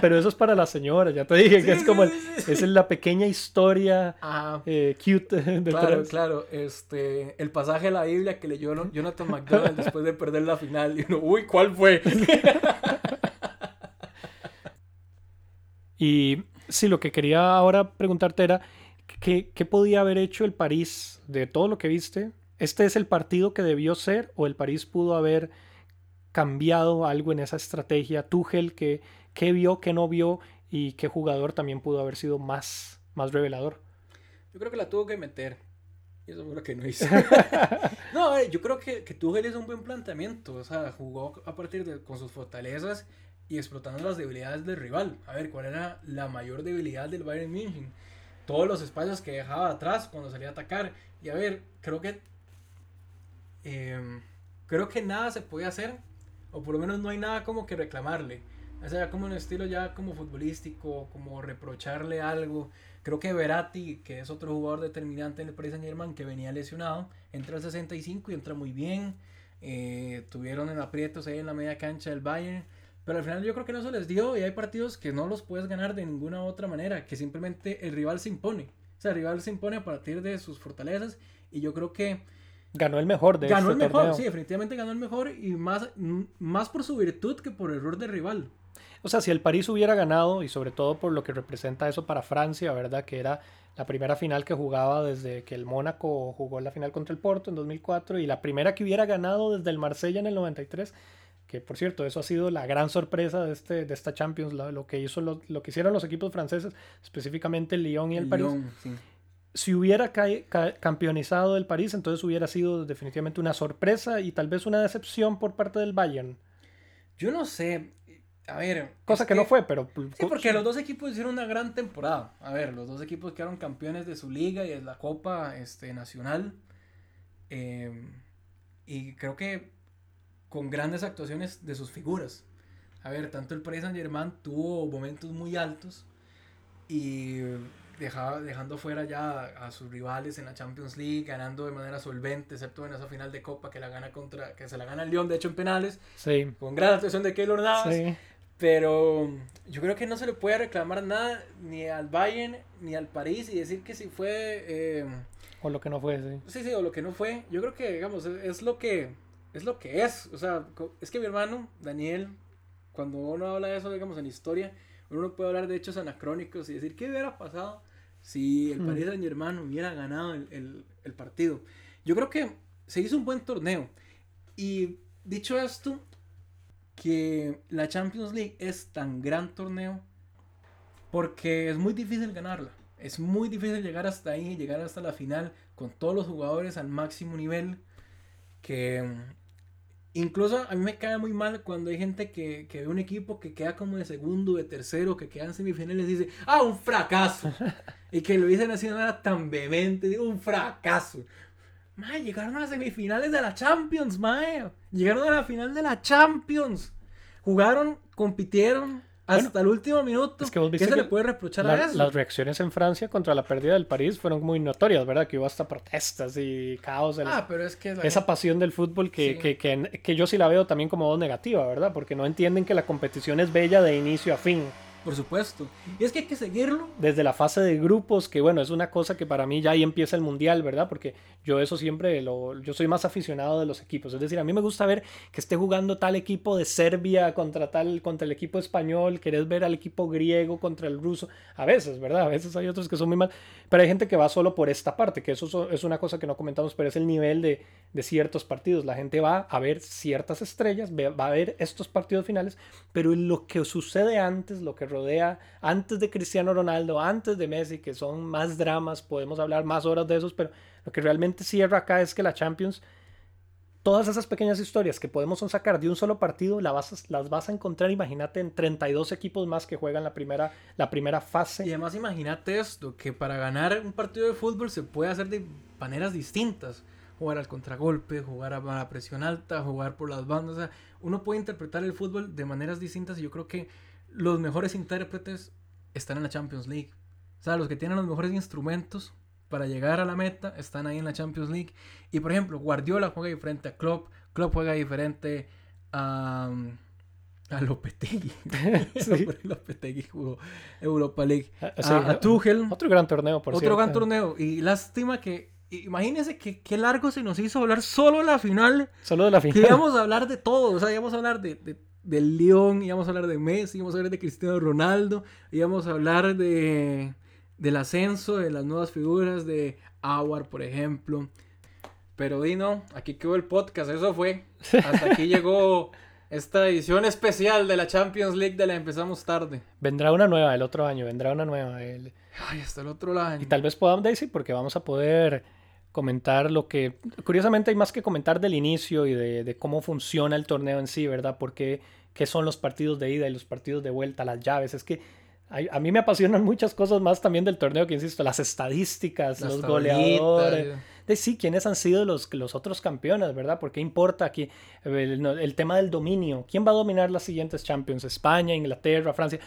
pero, eso es para la señora, ya te dije que es como es la pequeña historia eh, cute de Claro, claro, este, el pasaje de la Biblia que leyó Jonathan McDonald después de perder la final y uno, uy, ¿cuál fue? y sí, lo que quería ahora preguntarte era ¿qué, ¿qué podía haber hecho el París de todo lo que viste? ¿Este es el partido que debió ser o el París pudo haber cambiado algo en esa estrategia? Tuchel, ¿qué, qué vio, qué no vio y qué jugador también pudo haber sido más, más revelador? Yo creo que la tuvo que meter. Y eso fue lo que no hizo. no, yo creo que, que Tuchel es un buen planteamiento. O sea, jugó a partir de con sus fortalezas y explotando las debilidades del rival. A ver, ¿cuál era la mayor debilidad del Bayern München? Todos los espacios que dejaba atrás cuando salía a atacar. Y a ver, creo que. Em, creo que nada se puede hacer o por lo menos no hay nada como que reclamarle. O sea, como un estilo ya como futbolístico, como reprocharle algo. Creo que Verati, que es otro jugador determinante en el Paris Saint Germain, que venía lesionado, entra al 65 y entra muy bien. Eh, tuvieron en aprietos ahí en la media cancha del Bayern. Pero al final yo creo que no se les dio y hay partidos que no los puedes ganar de ninguna otra manera, que simplemente el rival se impone. O sea, el rival se impone a partir de sus fortalezas y yo creo que Ganó el mejor de Ganó este el mejor, torneo. sí, definitivamente ganó el mejor y más, más por su virtud que por error de rival. O sea, si el París hubiera ganado, y sobre todo por lo que representa eso para Francia, ¿verdad? Que era la primera final que jugaba desde que el Mónaco jugó la final contra el Porto en 2004 y la primera que hubiera ganado desde el Marsella en el 93 que por cierto, eso ha sido la gran sorpresa de, este, de esta Champions, lo, que hizo lo, que hicieron los equipos franceses, específicamente el Lyon y el, París. Si hubiera campeonizado el París, entonces hubiera sido definitivamente una sorpresa y tal vez una decepción por parte del Bayern. Yo no sé, a ver. Cosa que, no fue, pero. Sí, porque los dos equipos hicieron una gran temporada. A ver, los dos equipos quedaron campeones de su liga y de la Copa este, Nacional. Eh, y creo que con grandes actuaciones de sus figuras. A ver, tanto el Paris Saint Germain tuvo momentos muy altos y dejaba, dejando fuera ya a sus rivales en la Champions League, ganando de manera solvente, excepto en esa final de Copa que la gana contra, que se la gana el Lyon, de hecho en penales, sí. con gran actuación de Keylor Navas. Sí. Pero yo creo que no se le puede reclamar nada ni al Bayern ni al París y decir que si fue... Eh, o lo que no fue, sí. Sí, sí, o lo que no fue. Yo creo que, digamos, es, lo que es lo que es. O sea, es que mi hermano, Daniel, cuando uno habla de eso, digamos, en historia, uno puede hablar de hechos anacrónicos y decir, ¿qué hubiera pasado si el. París Saint Germain hubiera ganado el, el partido? Yo creo que se hizo un buen torneo. Y dicho esto, que la Champions League es tan gran torneo porque es muy difícil ganarla. Es muy difícil llegar hasta ahí, llegar hasta la final con todos los jugadores al máximo nivel. Que incluso a mí me cae muy mal cuando hay gente que, que ve un equipo que queda como de segundo, de tercero, que queda en semifinales y dice, ah, un fracaso. y que lo dicen así de manera tan vehemente, un fracaso. Mae, llegaron a las semifinales de la Champions, mae. Llegaron a la final de la Champions. Jugaron, compitieron hasta el último minuto. Es que ¿Qué se le puede reprochar a eso? Las reacciones en Francia contra la pérdida del París fueron muy notorias, ¿verdad? Que hubo hasta protestas y caos. ah, pero es que... Esa pasión del fútbol que, que, que, que yo sí la veo también como negativa, ¿verdad? Porque no entienden que la competición es bella de inicio a fin. Por supuesto. Y es que hay que seguirlo. Desde la fase de grupos, que bueno, es una cosa que para mí ya ahí empieza el mundial, ¿verdad? Porque yo eso siempre lo. Yo soy más aficionado de los equipos. Es decir, a mí me gusta ver que esté jugando tal equipo de Serbia contra tal, contra el equipo español. Querés ver al equipo griego contra el ruso. A veces, ¿verdad? A veces hay otros que son muy mal. Pero hay gente que va solo por esta parte, que eso es una cosa que no comentamos, pero es el nivel de, de ciertos partidos. La gente va a ver ciertas estrellas, va a ver estos partidos finales, pero lo que sucede antes, lo que rodea antes de Cristiano Ronaldo, antes de Messi, que son más dramas, podemos hablar más horas de esos, pero lo que realmente cierra acá es que la Champions, todas esas pequeñas historias que podemos sacar de un solo partido, las vas, las vas a encontrar, imagínate, en 32 equipos más que juegan la primera, la primera fase. Y además imagínate esto, que para ganar un partido de fútbol se puede hacer de maneras distintas jugar al contragolpe, jugar a la presión alta, jugar por las bandas. O uno puede interpretar el fútbol de maneras distintas y yo creo que los mejores intérpretes están en la Champions League. O sea, los que tienen los mejores instrumentos para llegar a la meta están ahí en la Champions League. Y por ejemplo, Guardiola juega diferente a Klopp, Klopp juega diferente a, a Lopetegui. sí. Lopetegui jugó Europa League. Ah, a, Tuchel. Otro gran torneo, por Otro gran torneo. Y lástima que Imagínense que qué largo se nos hizo hablar solo la final. Solo de la final. Que íbamos a hablar de todo. O sea, íbamos a hablar de, de, del León, íbamos a hablar de Messi, íbamos a hablar de Cristiano Ronaldo, íbamos a hablar de, del ascenso, de las nuevas figuras, de Awar, por ejemplo. Pero Dino, aquí quedó el podcast, eso fue. Hasta aquí llegó esta edición especial de la Champions League de la empezamos tarde. Vendrá una nueva el otro año, vendrá una nueva. Ay, hasta el otro año. Y tal vez podamos, Daisy, porque vamos a poder comentar lo que, curiosamente hay más que comentar del inicio y de, cómo funciona el torneo en sí, ¿verdad? Porque qué son los partidos de ida y los partidos de vuelta, las llaves, es que a, mí me apasionan muchas cosas más también del torneo que insisto, las estadísticas, los goleadores. De sí, quiénes han sido los, los otros campeones, ¿verdad? Porque importa aquí el, el tema del dominio. ¿Quién va a dominar las siguientes Champions? España, Inglaterra, Francia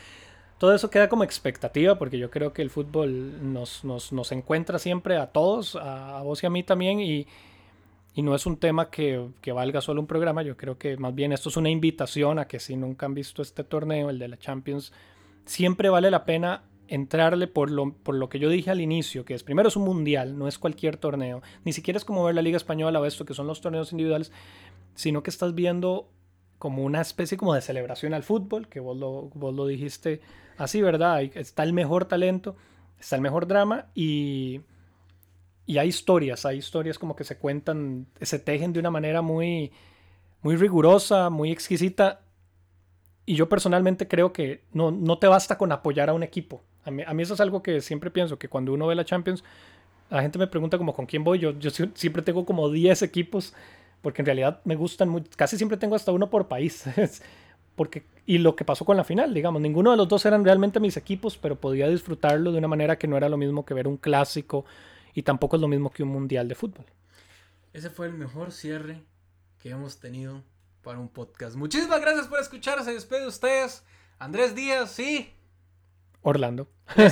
todo eso queda como expectativa porque yo creo que el fútbol nos, nos, nos encuentra siempre a todos, a, vos y a mí también, y, y no es un tema que, que, valga solo un programa, yo creo que más bien esto es una invitación a que si nunca han visto este torneo, el de la Champions, siempre vale la pena entrarle por lo, por lo que yo dije al inicio, que es primero es un mundial, no es cualquier torneo, ni siquiera es como ver la Liga Española o esto, que son los torneos individuales, sino que estás viendo como una especie como de celebración al fútbol, que vos lo, vos lo dijiste así, ¿verdad? Está el mejor talento, está el mejor drama y, y hay historias, hay historias como que se cuentan, se tejen de una manera muy, muy rigurosa, muy exquisita. Y yo personalmente creo que no, no te basta con apoyar a un equipo. A mí, a mí, eso es algo que siempre pienso, que cuando uno ve la Champions, la gente me pregunta como con quién voy. Yo, yo siempre tengo como 10 equipos, porque en realidad me gustan mucho. Casi siempre tengo hasta uno por país. porque, y lo que pasó con la final, digamos, ninguno de los dos eran realmente mis equipos, pero podía disfrutarlo de una manera que no era lo mismo que ver un clásico y tampoco es lo mismo que un mundial de fútbol. Ese fue el mejor cierre que hemos tenido para un podcast. Muchísimas gracias por escuchar. Se despide de ustedes. Andrés Díaz, sí. Orlando.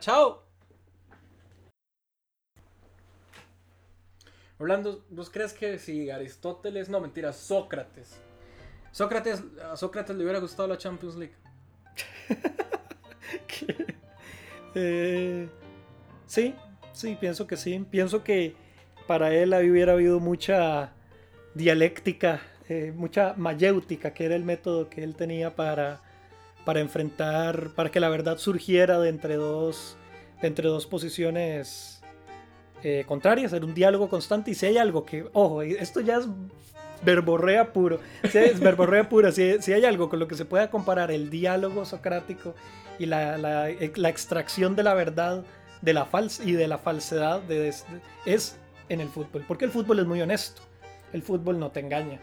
Chao. Orlando, ¿vos crees que si Aristóteles, no mentira, Sócrates, Sócrates, Sócrates le hubiera gustado la Champions League? Eh, sí, sí, pienso que sí. Pienso que para él hubiera habido mucha dialéctica, eh, mucha mayéutica, que era el método que él tenía para para enfrentar, para que la verdad surgiera de entre dos, de entre dos posiciones eh, contrarias, era un diálogo constante. Y si hay algo que, ojo, esto ya es verborrea puro, verborrea pura, si, si, hay algo con lo que se pueda comparar el diálogo socrático y la, la, la extracción de la verdad de la y de la falsedad de, es en el fútbol, porque el fútbol es muy honesto, el fútbol no te engaña.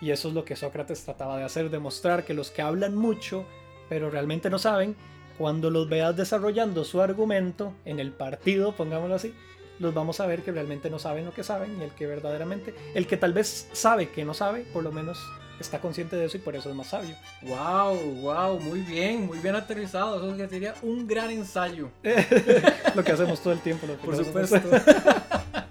Y eso es lo que Sócrates trataba de hacer, demostrar que los que hablan mucho pero realmente no saben, cuando los veas desarrollando su argumento en el partido, pongámoslo así, los vamos a ver que realmente no saben lo que saben y el que verdaderamente, el que tal vez sabe que no sabe, por lo menos está consciente de eso y por eso es más sabio. Wow, wow, muy bien, muy bien aterrizado. Eso sería un gran ensayo. lo que hacemos todo el tiempo. por supuesto.